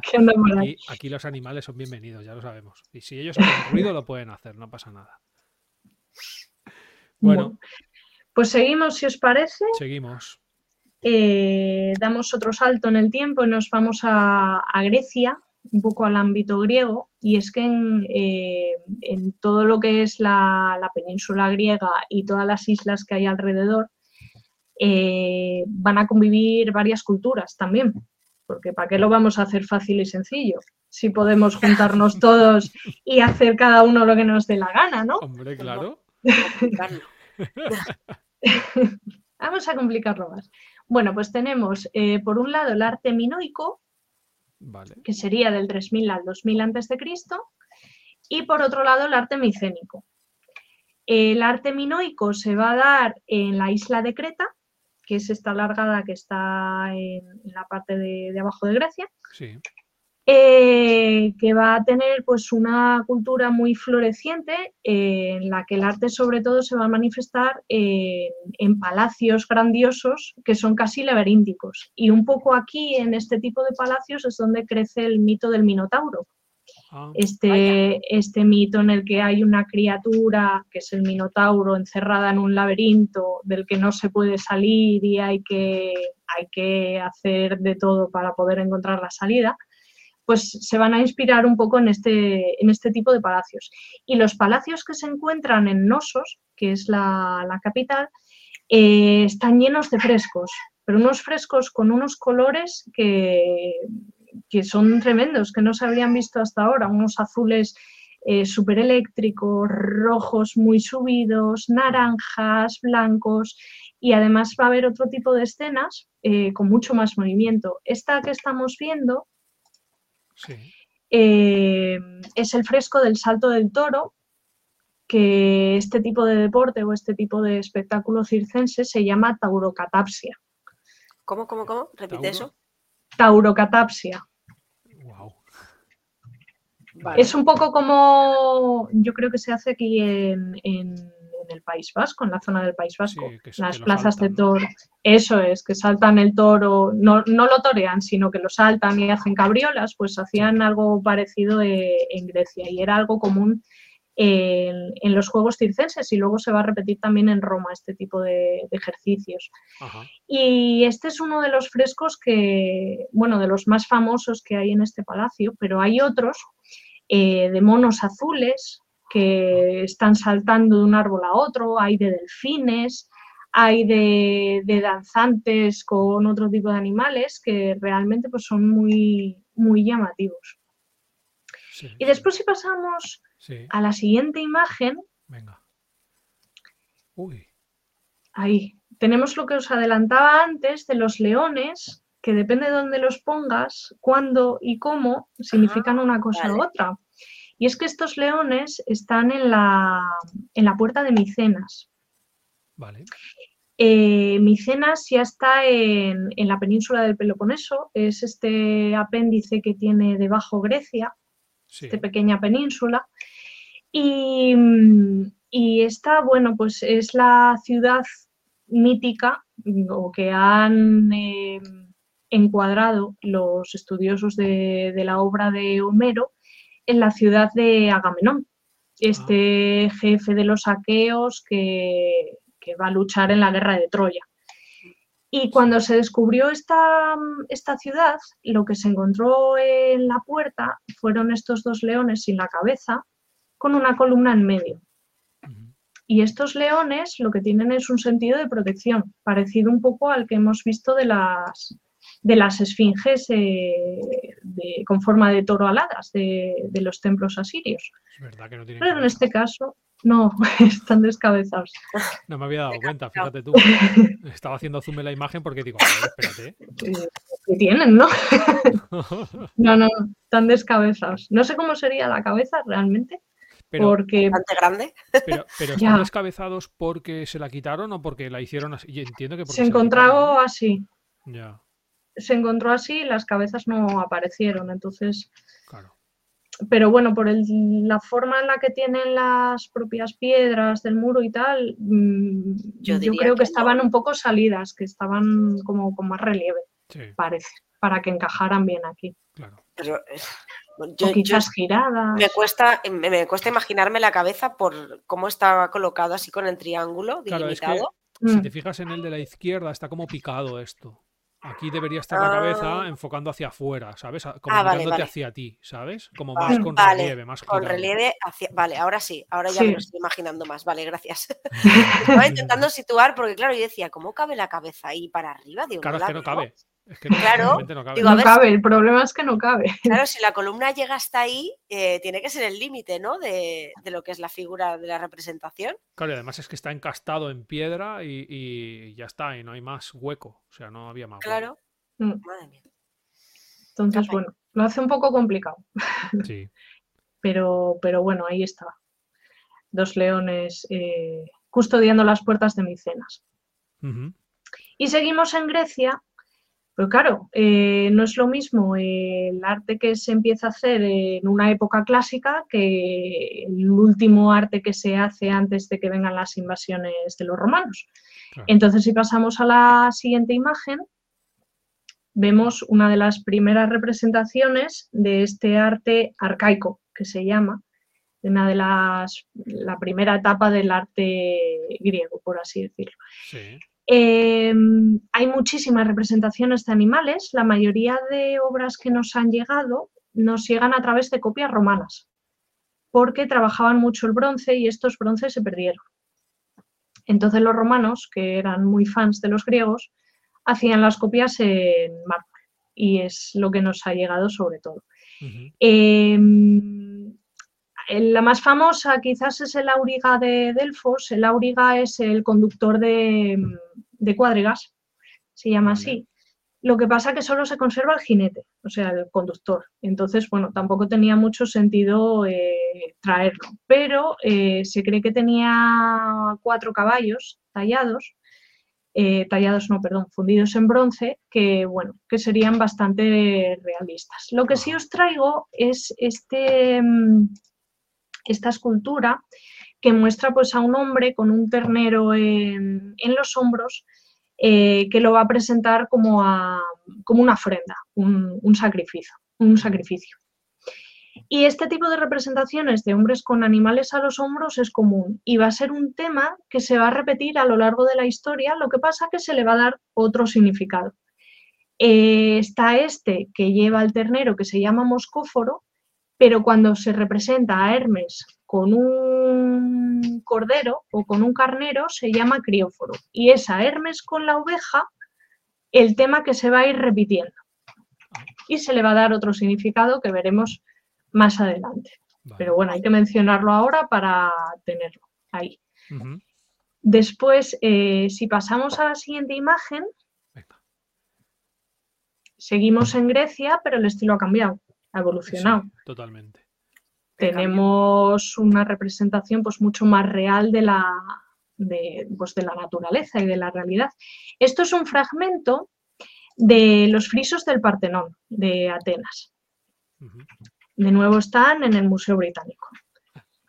que anda por. Aquí, aquí los animales son bienvenidos, ya lo sabemos. Y si ellos hacen ruido, lo pueden hacer, no pasa nada. Bueno, Pues seguimos, si os parece. seguimos. eh, damos otro salto en el tiempo y nos vamos a, Grecia, un poco al ámbito griego, y es que en, eh, todo lo que es la, península griega y todas las islas que hay alrededor, eh, van a convivir varias culturas también, porque ¿para qué lo vamos a hacer fácil y sencillo? Si podemos juntarnos todos y hacer cada uno lo que nos dé la gana, ¿no? Hombre, claro. vamos a complicarlo más. Bueno, pues tenemos eh, por un lado el arte minoico, que sería del 3000 al 2000 a.C., y por otro lado el arte micénico. El arte minoico se va a dar en la isla de Creta, que es esta largada que está en, la parte de, de, abajo de Grecia. Sí. Eh, que va a tener pues una cultura muy floreciente eh, en la que el arte sobre todo se va a manifestar en palacios grandiosos que son casi laberínticos. Y un poco aquí en este tipo de palacios es donde crece el mito del Minotauro. Ah, este, este mito en el que hay una criatura, que es el Minotauro, encerrada en un laberinto del que no se puede salir y hay que, hay que hacer de todo para poder encontrar la salida pues se van a inspirar un poco en este, en este tipo de palacios. Y los palacios que se encuentran en Nosos, que es la, capital, eh, están llenos de frescos, pero unos frescos con unos colores que, que son tremendos, que no se habían visto hasta ahora, unos azules eh, súper eléctricos, rojos muy subidos, naranjas, blancos, y además va a haber otro tipo de escenas eh, con mucho más movimiento. Esta que estamos viendo eh, es el fresco del salto del toro, que este tipo de deporte o este tipo de espectáculo circense se llama taurocatapsia. ¿Cómo, cómo, cómo? Repite eso. Taurocatapsia. Es un poco como yo creo que se hace aquí en en el País Vasco, en la zona del País Vasco, las plazas de toro. Eso es, que saltan el toro, no, lo torean, sino que lo saltan y hacen cabriolas, pues hacían algo parecido eh, en Grecia y era algo común en, los Juegos Circenses y luego se va a repetir también en Roma este tipo de, ejercicios. Y este es uno de los frescos que, bueno, de los más famosos que hay en este palacio, pero hay otros eh, de monos azules, que están saltando de un árbol a otro, hay de delfines, hay de, danzantes con otro tipo de animales que realmente pues, son muy, muy llamativos. y después si pasamos a la siguiente imagen. Venga. Uy. Ahí. Tenemos lo que os adelantaba antes de los leones, que depende de dónde los pongas, cuándo y cómo, significan una cosa u otra. Y es que estos leones están en la, en la puerta de Micenas. Vale. Eh, Micenas ya está en, la península del Peloponeso, es este apéndice que tiene debajo Grecia, esta pequeña península. Y, esta, bueno, pues es la ciudad mítica o que han eh, encuadrado los estudiosos de, de, la obra de Homero en la ciudad de Agamenón, este ah. jefe de los aqueos que, va a luchar en la guerra de Troya. Y cuando se descubrió esta, esta, ciudad, lo que se encontró en la puerta fueron estos dos leones sin la cabeza con una columna en medio. Y estos leones lo que tienen es un sentido de protección, parecido un poco al que hemos visto de las, de las esfinges eh, con forma de toro aladas de, los templos asirios. Es verdad que no tienen Pero en este caso, no, están descabezados. No me había dado cuenta, fíjate tú. Estaba haciendo zoom en la imagen porque digo, espérate. ¿Qué tienen, no? no, no, están descabezados. No sé cómo sería la cabeza realmente. Pero, porque bastante grande. Pero, están descabezados porque se la quitaron o porque la hicieron así. entiendo que se, encontraba así. Ya se encontró así y las cabezas no aparecieron. Entonces, pero bueno, por el, la forma en la que tienen las propias piedras del muro y tal, mm, yo, creo que, estaban un poco salidas, que estaban como con más relieve, parece, para que encajaran bien aquí. Claro. Pero, eh, quizás giradas. Me cuesta, me, cuesta imaginarme la cabeza por cómo estaba colocado así con el triángulo delimitado Si Mm. te fijas en el de la izquierda, está como picado esto. Aquí debería estar la cabeza Ah. enfocando hacia afuera, ¿sabes? Como Ah, vale, mirándote vale. hacia ti, ¿sabes? Como Va- más con vale, relieve, más Con girado. relieve hacia. Vale, ahora sí, ahora ya Sí. me lo estoy imaginando más. Vale, gracias. Estaba intentando situar porque, claro, yo decía, ¿cómo cabe la cabeza ahí para arriba? Digo, Claro, es que no cabe. Es que Claro, no cabe. digo, a No ver cabe, el problema es que no cabe. Claro, si la columna llega hasta ahí, eh, tiene que ser el límite, ¿no? De, de lo que es la figura de la representación. Claro, y además es que está encastado en piedra y, y ya está, y no hay más hueco. O sea, no había más hueco. Claro. Mm. Madre mía. Entonces, bueno, lo hace un poco complicado. Sí. pero, pero bueno, ahí está. Dos leones eh, custodiando las puertas de Micenas. Y seguimos en Grecia, pero claro, eh, no es lo mismo el arte que se empieza a hacer en una época clásica que el último arte que se hace antes de que vengan las invasiones de los romanos. Claro. Entonces, si pasamos a la siguiente imagen, vemos una de las primeras representaciones de este arte arcaico, que se llama, una de las, la primera etapa del arte griego, por así decirlo. Sí. Eh, hay muchísimas representaciones de animales. La mayoría de obras que nos han llegado nos llegan a través de copias romanas, porque trabajaban mucho el bronce y estos bronces se perdieron. Entonces los romanos, que eran muy fans de los griegos, hacían las copias en mármol y es lo que nos ha llegado sobre todo. Eh, la más famosa quizás es el auriga de Delfos. El auriga es el conductor de, de cuadrigas, se llama así. Lo que pasa que solo se conserva el jinete, o sea, el conductor. Entonces, bueno, tampoco tenía mucho sentido eh, traerlo. Pero eh, se cree que tenía cuatro caballos tallados, eh, tallados, no, perdón, fundidos en bronce, que, bueno, que serían bastante realistas. Lo que sí os traigo es este, mm, esta escultura que muestra pues a un hombre con un ternero en, los hombros eh, que lo va a presentar como, como una ofrenda, un, sacrificio, un sacrificio. Y este tipo de representaciones de hombres con animales a los hombros es común y va a ser un tema que se va a repetir a lo largo de la historia, lo que pasa que se le va a dar otro significado. Eh, está este que lleva el ternero que se llama moscóforo, pero cuando se representa a Hermes con un cordero o con un carnero se llama crióforo. Y es a Hermes con la oveja el tema que se va a ir repitiendo. Y se le va a dar otro significado que veremos más adelante. Vale. Pero bueno, hay que mencionarlo ahora para tenerlo ahí. Después, eh, si pasamos a la siguiente imagen, seguimos en Grecia, pero el estilo ha cambiado, ha evolucionado. Sí, totalmente. tenemos una representación pues mucho más real de la, de, pues, de la naturaleza y de la realidad. Esto es un fragmento de los frisos del Partenón de Atenas. De nuevo están en el Museo Británico.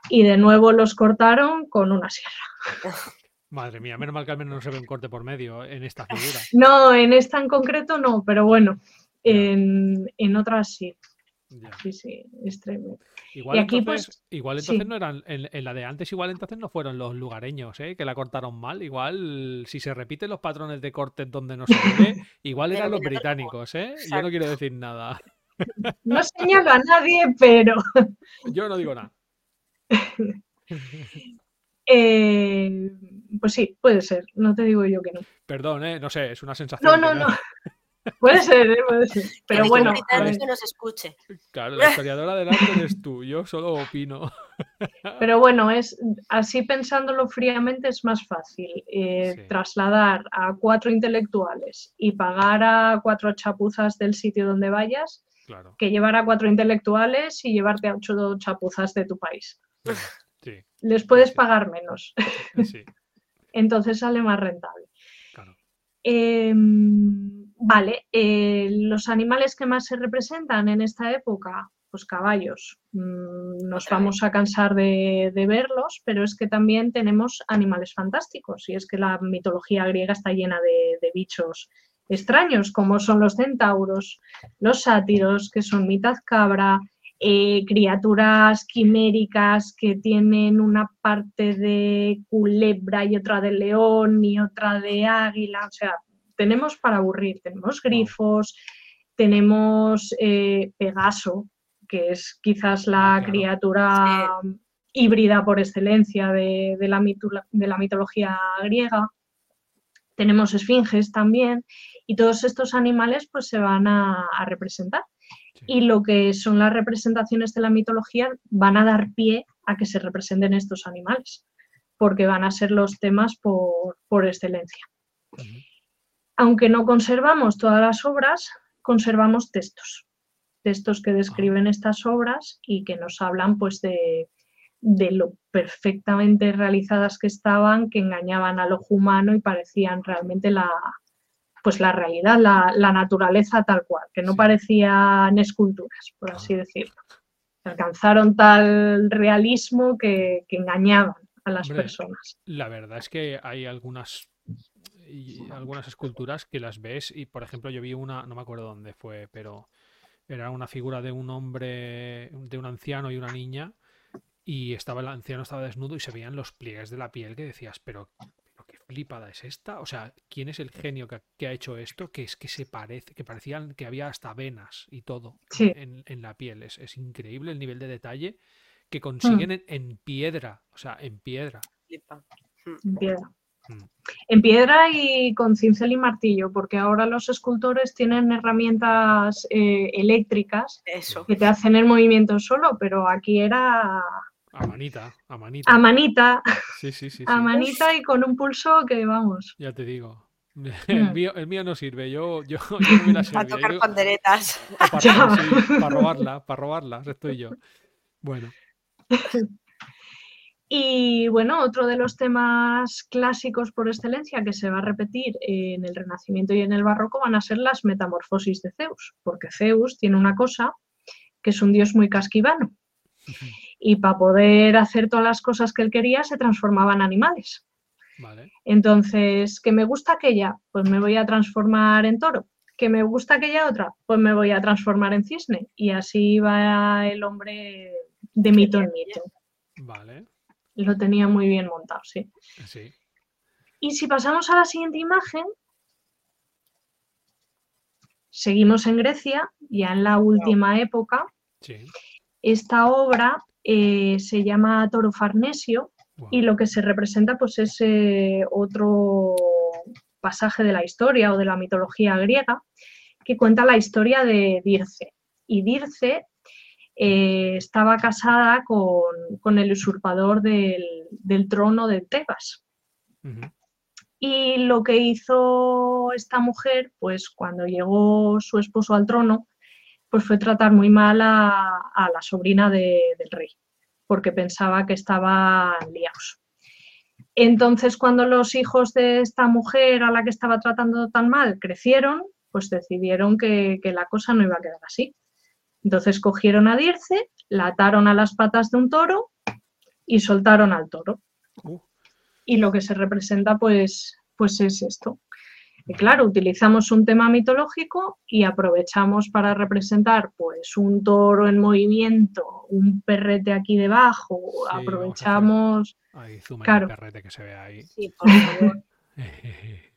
Y de nuevo los cortaron con una sierra. Madre mía, menos mal que al menos no se ve un corte por medio en esta figura. No, en esta en concreto no, pero bueno, en, en otras sí. Ya. Sí, sí, es tremendo. Igual Y aquí, entonces, pues, igual sí. entonces no eran, en, en la de antes igual entonces no fueron los lugareños, ¿eh? que la cortaron mal. Igual si se repiten los patrones de cortes donde no se ve, igual eran los británicos, ¿eh? Yo no quiero decir nada. No señalo a nadie, pero Yo no digo nada. Eh, pues sí, puede ser, no te digo yo que no. Perdón, ¿eh? No sé, es una sensación. No, no, no. Puede ser, eh, puede ser. Pero Que bueno, británico nos escuche. Claro, la historiadora del arte eres tú, yo solo opino. pero bueno, es así pensándolo fríamente es más fácil eh, Sí. trasladar a cuatro intelectuales y pagar a cuatro chapuzas del sitio donde vayas Claro, que llevar a cuatro intelectuales y llevarte a ocho chapuzas de tu país. sí, Les puedes sí. pagar menos, sí, entonces sale más rentable. claro. Eh, vale, eh, los animales que más se representan en esta época, pues caballos. Mm, nos vamos a cansar de, de verlos, pero es que también tenemos animales fantásticos y es que la mitología griega está llena de, de bichos extraños, como son los centauros, los sátiros, que son mitad cabra, eh, criaturas quiméricas que tienen una parte de culebra y otra de león y otra de águila. O sea, tenemos para aburrir, tenemos grifos, tenemos eh, Pegaso, que es quizás la Ah, claro. criatura híbrida por excelencia de, de la mitula- de la mitología griega. Tenemos esfinges también y todos estos animales pues se van a, a representar. Sí. Y lo que son las representaciones de la mitología van a dar pie a que se representen estos animales, porque van a ser los temas por, por excelencia. Aunque no conservamos todas las obras, conservamos textos, textos que describen estas obras y que nos hablan pues de, de lo perfectamente realizadas que estaban, que engañaban al ojo humano y parecían realmente la, pues la realidad, la, la naturaleza tal cual, que no parecían esculturas, por así decirlo. Alcanzaron tal realismo que, que engañaban a las Hombre, personas. La verdad es que hay algunas y algunas esculturas que las ves y por ejemplo yo vi una, no me acuerdo dónde fue, pero era una figura de un hombre, de un anciano y una niña y estaba el anciano estaba desnudo y se veían los pliegues de la piel que decías, pero, pero qué flipada es esta, o sea, ¿quién es el genio que, ha- que ha hecho esto? Que es que se parece, que parecían que había hasta venas y todo Sí. en, en la piel, es, es increíble el nivel de detalle que consiguen en, en piedra, o sea, en piedra. Flipa. En piedra. Mm. En piedra y con cincel y martillo, porque ahora los escultores tienen herramientas eh, eléctricas Eso. que te hacen el movimiento solo, pero aquí era A manita, a manita. a manita, Sí, sí, sí, a sí. manita y con un pulso que vamos. Ya te digo. El Mm. mío, el mío no sirve, yo, yo, yo no me la A serviría. tocar panderetas. para, Ya. para robarla, para robarlas, estoy yo. Bueno, Y bueno, otro de los temas clásicos por excelencia que se va a repetir en el Renacimiento y en el Barroco van a ser las metamorfosis de Zeus, porque Zeus tiene una cosa que es un dios muy casquivano y para poder hacer todas las cosas que él quería se transformaba en animales. vale. Entonces, que me gusta aquella, pues me voy a transformar en toro. Que me gusta aquella otra, pues me voy a transformar en cisne. Y así va el hombre de mito en mito. Vale, Lo tenía muy bien montado, sí. sí. Y si pasamos a la siguiente imagen, seguimos en Grecia, ya en la última época. Sí. Esta obra eh, se llama Toro Farnesio y lo que se representa pues es eh, otro pasaje de la historia o de la mitología griega que cuenta la historia de Dirce. Y Dirce eh, estaba casada con, con el usurpador del, del trono de Tebas. Y lo que hizo esta mujer, pues cuando llegó su esposo al trono, pues fue tratar muy mal a, a la sobrina de- del rey, porque pensaba que estaban liados. Entonces, cuando los hijos de esta mujer a la que estaba tratando tan mal crecieron, pues decidieron que, que la cosa no iba a quedar así. Entonces cogieron a Dirce, la ataron a las patas de un toro y soltaron al toro uh, y lo que se representa pues, pues es esto. Y claro, utilizamos un tema mitológico y aprovechamos para representar pues un toro en movimiento, un perrete aquí debajo, aprovechamos, Ahí zoom Claro. el perrete que se ve ahí. Sí, por favor.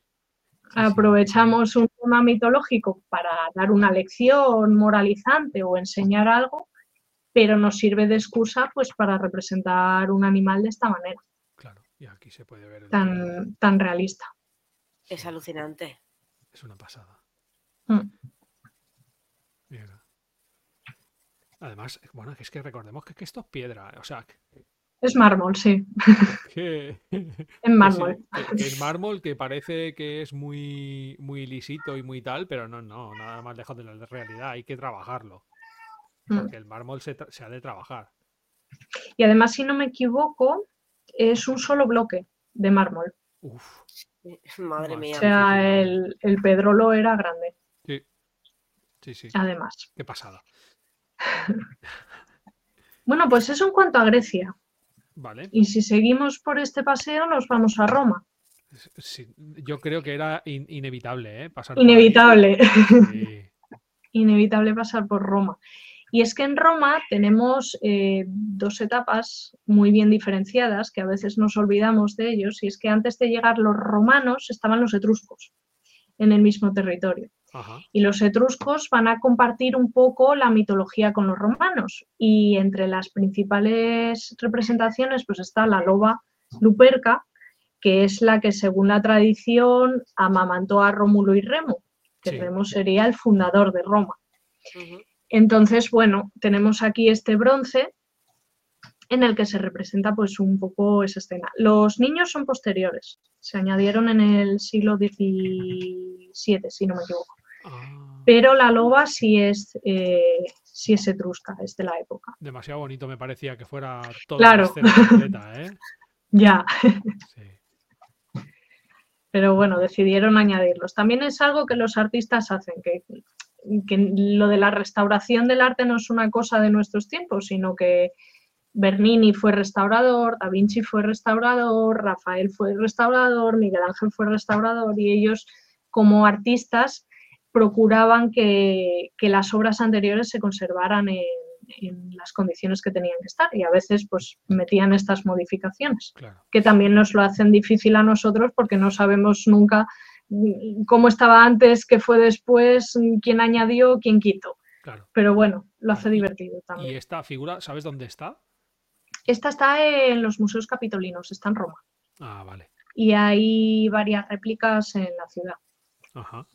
Aprovechamos un tema mitológico para dar una lección moralizante o enseñar algo, pero nos sirve de excusa pues para representar un animal de esta manera, Claro, y aquí se puede ver. el- tan, tan realista. Es alucinante. Es una pasada. Mm. Mira. Además, bueno, es que recordemos que, que esto es piedra, o sea, que, Es mármol, sí, que- en mármol. que- que es mármol, que parece que es muy, muy lisito y muy tal, pero no, no, nada más lejos de la realidad, hay que trabajarlo. Mm. Porque el mármol se, ha de trabajar. Y además, si no me equivoco, es un solo bloque de mármol. Uf, Madre mía. O sea, el, el pedrolo era grande, sí, sí, sí, además. qué pasada. Bueno, pues eso en cuanto a Grecia. Vale, Y si seguimos por este paseo, nos vamos a Roma. sí, yo creo que era in- inevitable, ¿eh? Pasar por. Inevitable, Sí, inevitable pasar por Roma. Y es que en Roma tenemos eh, dos etapas muy bien diferenciadas, que a veces nos olvidamos de ellos, y es que antes de llegar los romanos estaban los etruscos en el mismo territorio. Y los etruscos van a compartir un poco la mitología con los romanos. Y entre las principales representaciones, pues está la loba Luperca, que es la que según la tradición amamantó a Rómulo y Remo, que Remo sería el fundador de Roma. Entonces, bueno, tenemos aquí este bronce en el que se representa pues un poco esa escena. Los niños son posteriores, se añadieron en el siglo XVII, si no me equivoco. Ah. Pero la loba sí es, eh, sí es etrusca, es de la época. Demasiado bonito me parecía que fuera toda claro. la escena completa, ¿eh? ya. Pero bueno, decidieron añadirlos. También es algo que los artistas hacen, que, que lo de la restauración del arte no es una cosa de nuestros tiempos, sino que Bernini fue restaurador, Da Vinci fue restaurador, Rafael fue restaurador, Miguel Ángel fue restaurador y ellos como artistas procuraban que, las obras anteriores se conservaran en, las condiciones que tenían que estar y a veces pues metían estas modificaciones que también nos lo hacen difícil a nosotros porque no sabemos nunca mm, cómo estaba antes, qué fue después, quién añadió, quién quitó. Pero bueno, lo hace divertido también. ¿Y esta figura, sabes dónde está? Esta está en los museos capitolinos, está en Roma. Ah, vale. Y hay varias réplicas en la ciudad. Ajá.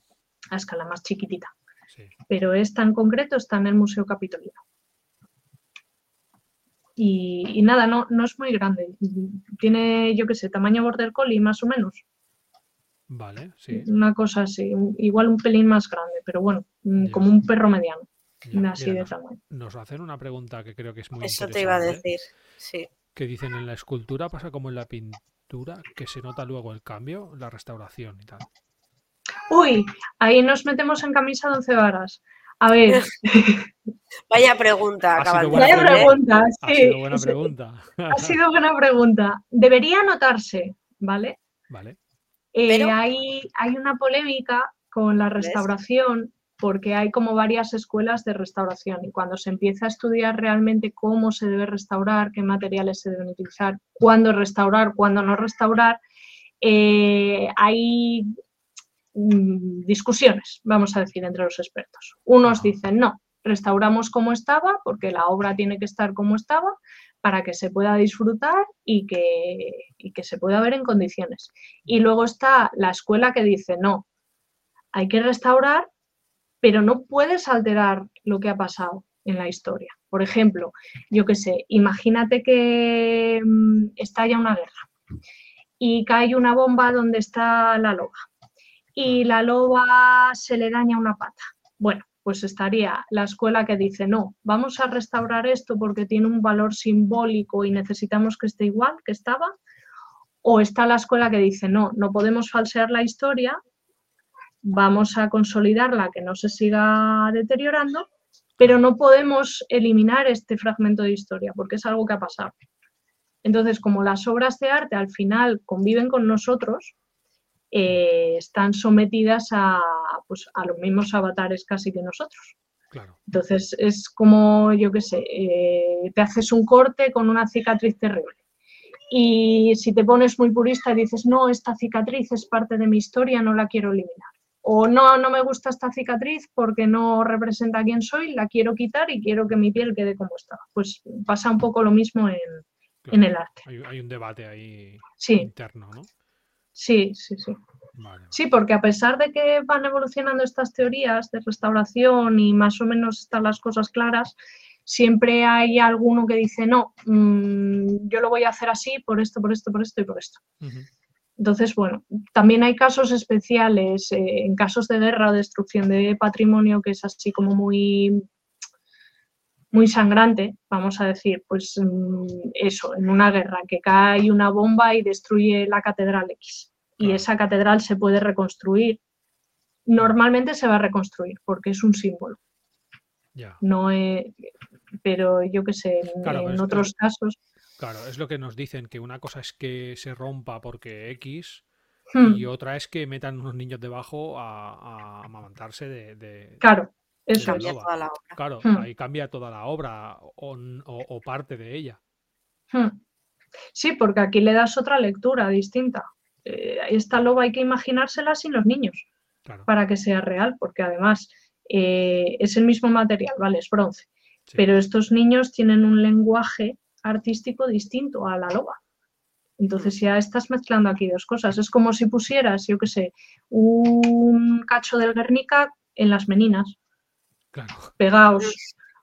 A escala más chiquitita. Pero esta en concreto está en el Museo Capitolino. Y, nada, no, no es muy grande. Tiene, yo qué sé, tamaño border collie más o menos. Vale, sí. Una cosa así, igual un pelín más grande, pero bueno, como un perro mediano. así de tamaño. Nos hacen una pregunta que creo que es muy Eso te iba a decir, sí. Que dicen en la escultura pasa como en la pintura, que se nota luego el cambio, la restauración y tal. Uy, ahí nos metemos en camisa de once varas. A ver. Vaya pregunta, Vaya pregunta, sí. Ha sido buena pregunta. ha sido buena pregunta. Debería notarse, ¿vale? Vale. Eh, hay, hay una polémica con la restauración porque hay como varias escuelas de restauración y cuando se empieza a estudiar realmente cómo se debe restaurar, qué materiales se deben utilizar, cuándo restaurar, cuándo no restaurar, eh, hay discusiones, vamos a decir, entre los expertos. Unos dicen, no, restauramos como estaba porque la obra tiene que estar como estaba para que se pueda disfrutar y que, y que se pueda ver en condiciones. Y luego está la escuela que dice, no, hay que restaurar pero no puedes alterar lo que ha pasado en la historia. Por ejemplo, yo qué sé, imagínate que mm, estalla una guerra y cae una bomba donde está la loba y la loba se le daña una pata. Bueno, pues estaría la escuela que dice, no, vamos a restaurar esto porque tiene un valor simbólico y necesitamos que esté igual que estaba. O está la escuela que dice, no, no podemos falsear la historia vamos a consolidarla, que no se siga deteriorando, pero no podemos eliminar este fragmento de historia porque es algo que ha pasado. Entonces, como las obras de arte al final conviven con nosotros, eh, están sometidas a, pues, a, los mismos avatares casi que nosotros. Entonces, es como, yo qué sé, eh, te haces un corte con una cicatriz terrible. Y si te pones muy purista y dices, no, esta cicatriz es parte de mi historia, no la quiero eliminar o no, no me gusta esta cicatriz porque no representa quién soy, la quiero quitar y quiero que mi piel quede como está. Pues pasa un poco lo mismo en, el arte. Hay, un debate ahí interno, ¿no? Sí, sí, sí. Sí, porque a pesar de que van evolucionando estas teorías de restauración y más o menos están las cosas claras, siempre hay alguno que dice, no, mm, yo lo voy a hacer así por esto, por esto, por esto y por esto. Entonces, bueno, también hay casos especiales, eh, en casos de guerra o destrucción de patrimonio, que es así como muy, muy sangrante, vamos a decir, pues mm, eso, en una guerra, que cae una bomba y destruye la catedral X. Y esa catedral se puede reconstruir. Normalmente se va a reconstruir porque es un símbolo. No pero yo qué sé, en, otros casos. Claro, es lo que nos dicen, que una cosa es que se rompa porque X hmm. y otra es que metan unos niños debajo a, amamantarse de, Claro, Eso la Cambia loba. toda la obra. Claro, Hmm. ahí cambia toda la obra o, o- o parte de ella. Hmm. Sí, porque aquí le das otra lectura distinta. Eh, esta loba hay que imaginársela sin los niños Claro. para que sea real, porque además eh, es el mismo material, ¿vale? Es bronce. sí. Pero estos niños tienen un lenguaje artístico distinto a la loba. Entonces ya estás mezclando aquí dos cosas. Es como si pusieras, yo qué sé, un cacho del Guernica en las meninas, Claro, pegados.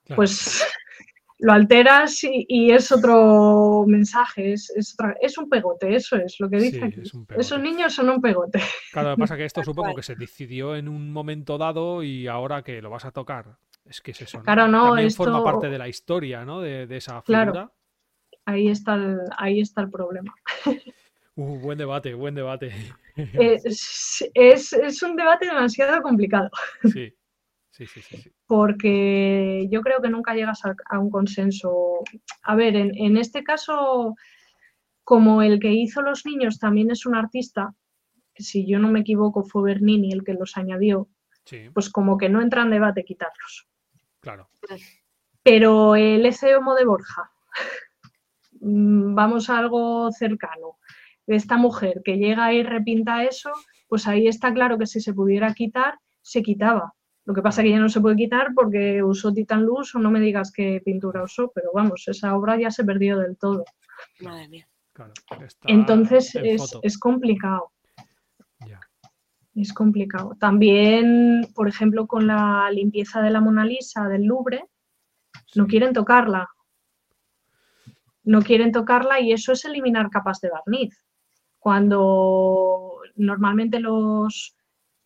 claro. Pues lo alteras y, y es otro mensaje, es, es, otra- es un pegote, eso es lo que Sí, dice aquí. es un Esos niños son un pegote. Claro, lo que pasa es que esto supongo que se decidió en un momento dado y ahora que lo vas a tocar. Es que es eso, ¿no? Claro, no, También forma parte de la historia, ¿no? De, de esa Claro. figura. Ahí está el, ahí está el problema. Uh, buen debate, buen debate. Es, es- es un debate demasiado complicado. Sí, sí, sí, sí. sí. porque yo creo que nunca llegas a, a un consenso. A ver, en, en este caso, como el que hizo los niños también es un artista, si yo no me equivoco fue Bernini el que los añadió, Sí, pues como que no entra en debate quitarlos. claro. Pero el Ece Homo de Borja, mm, vamos a algo cercano, esta mujer que llega y repinta eso, pues ahí está claro que si se pudiera quitar, se quitaba. Lo que pasa es que ya no se puede quitar porque usó Titan Luz o no me digas qué pintura usó, pero vamos, esa obra ya se perdió del todo. Madre mía. claro. Está Entonces en es, es complicado, Ya. es complicado. También, por ejemplo, con la limpieza de la Mona Lisa del Louvre, no quieren tocarla. No quieren tocarla y eso es eliminar capas de barniz. Cuando normalmente los,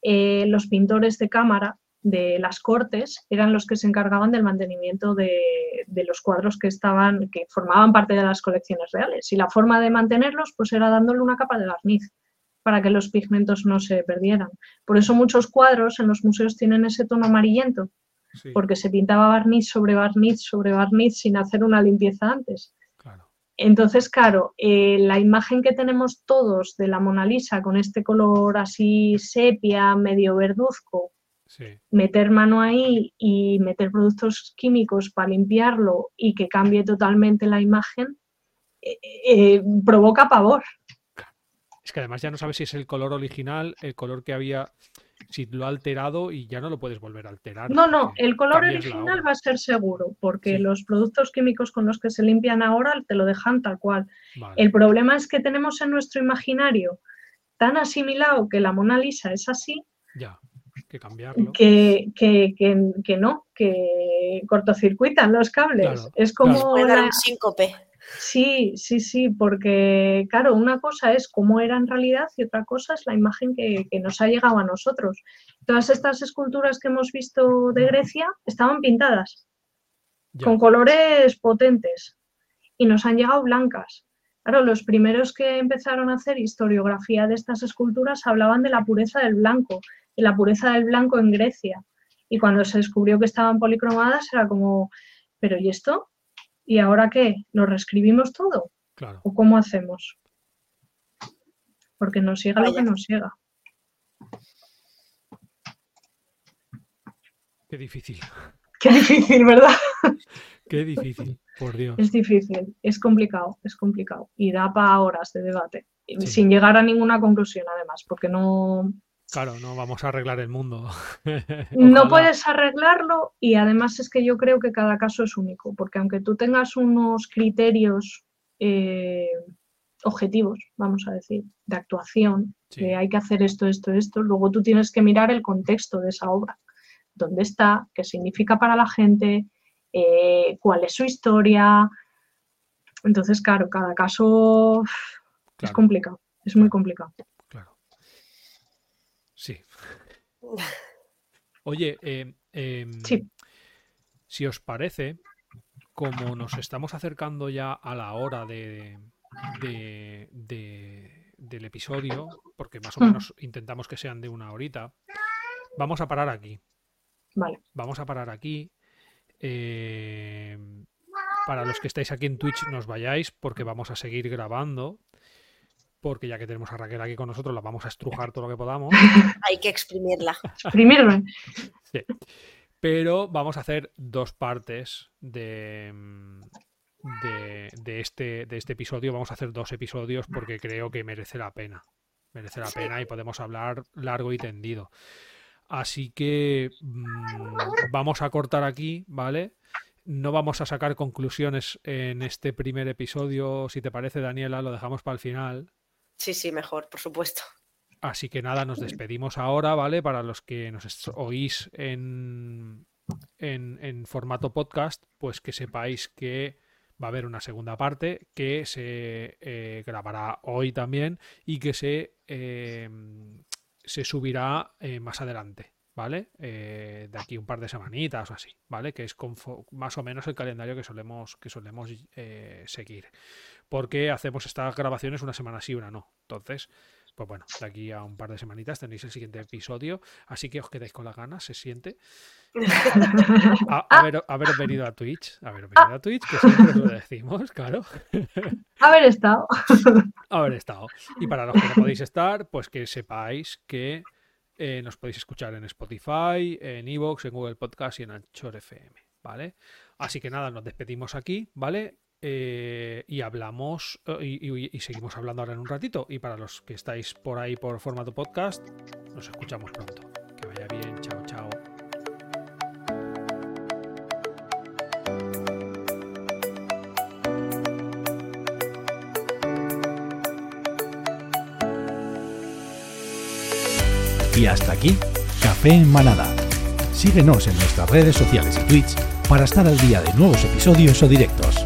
eh, los pintores de cámara de las cortes eran los que se encargaban del mantenimiento de, de los cuadros que estaban, que formaban parte de las colecciones reales. Y la forma de mantenerlos pues era dándole una capa de barniz para que los pigmentos no se perdieran. Por eso muchos cuadros en los museos tienen ese tono amarillento, sí, porque se pintaba barniz sobre barniz sobre barniz sin hacer una limpieza antes. claro. Entonces, claro, eh, la imagen que tenemos todos de la Mona Lisa con este color así sepia, medio verduzco, Sí, meter mano ahí y meter productos químicos para limpiarlo y que cambie totalmente la imagen, eh, eh, provoca pavor. Es que además ya no sabes si es el color original, el color que había, si lo ha alterado y ya no lo puedes volver a alterar. No, no, el color original va a ser seguro, porque Sí. los productos químicos con los que se limpian ahora te lo dejan tal cual. Vale, El problema es que tenemos en nuestro imaginario tan asimilado que la Mona Lisa es así, ya, que cambiarlo. que, que, que- que no, que cortocircuitan los cables. Claro, es como claro. Puede dar la- un síncope. Sí, sí, sí, porque claro, una cosa es cómo era en realidad y otra cosa es la imagen que, que nos ha llegado a nosotros. Todas estas esculturas que hemos visto de Grecia estaban pintadas Ya, con colores potentes y nos han llegado blancas. Claro, los primeros que empezaron a hacer historiografía de estas esculturas hablaban de la pureza del blanco, de la pureza del blanco en Grecia. Y cuando se descubrió que estaban policromadas era como, ¿pero y esto? ¿Y ahora qué? ¿Lo reescribimos todo? claro. ¿O cómo hacemos? Porque nos llega lo que nos llega. Qué difícil, Qué difícil, ¿verdad? qué difícil, por Dios. Es difícil, es complicado, es complicado. Y da para horas de debate, Sí. sin llegar a ninguna conclusión además, porque no, Claro, no vamos a arreglar el mundo. no puedes arreglarlo y además es que yo creo que cada caso es único, porque aunque tú tengas unos criterios eh, objetivos, vamos a decir, de actuación, Sí. de hay que hacer esto, esto, esto, luego tú tienes que mirar el contexto de esa obra, dónde está, qué significa para la gente, eh, cuál es su historia. Entonces, claro, cada caso es complicado, es muy complicado. claro. Sí. Oye, eh, em, Sí. si os parece, como nos estamos acercando ya a la hora de, de- de- del episodio, porque más o Hmm. menos intentamos que sean de una horita, vamos a parar aquí. Vale, Vamos a parar aquí. Eh, para los que estáis aquí en Twitch, nos vayáis porque vamos a seguir grabando. Porque ya que tenemos a Raquel aquí con nosotros, la vamos a estrujar todo lo que podamos. Hay que exprimirla. exprimirme. Pero vamos a hacer dos partes de, de, este, de este episodio. Vamos a hacer dos episodios porque creo que merece la pena. Merece la pena y podemos hablar largo y tendido. Así que mm, vamos a cortar aquí, ¿vale? No vamos a sacar conclusiones en este primer episodio. Si te parece, Daniela, lo dejamos para el final. Sí, sí, mejor, por supuesto. Así que nada, nos despedimos ahora, ¿vale? Para los que nos oís en, en, formato podcast, pues que sepáis que va a haber una segunda parte que se eh, grabará hoy también y que se, em, se subirá eh, más adelante, ¿vale? Eh, de aquí un par de semanitas o así, ¿vale? Que es más o menos el calendario que solemos, que solemos seguir. Porque hacemos estas grabaciones una semana sí, una no. Entonces, pues bueno, de aquí a un par de semanitas tenéis el siguiente episodio, así que os quedáis con las ganas, se siente. A, haber, venido a Twitch, haber venido a Twitch, que siempre lo decimos, claro. Haber estado. Haber estado. Y para los que no podéis estar, pues que sepáis que eh, nos podéis escuchar en Spotify, en Evox, en Google Podcast y en Anchor FM, ¿vale? Así que nada, nos despedimos aquí, ¿vale? Eh, y hablamos eh, y, seguimos hablando ahora en un ratito. Y para los que estáis por ahí por formato podcast, nos escuchamos pronto. Que vaya bien, chao, chao. Y hasta aquí, Café en Manada. Síguenos en nuestras redes sociales y Twitch para estar al día de nuevos episodios o directos.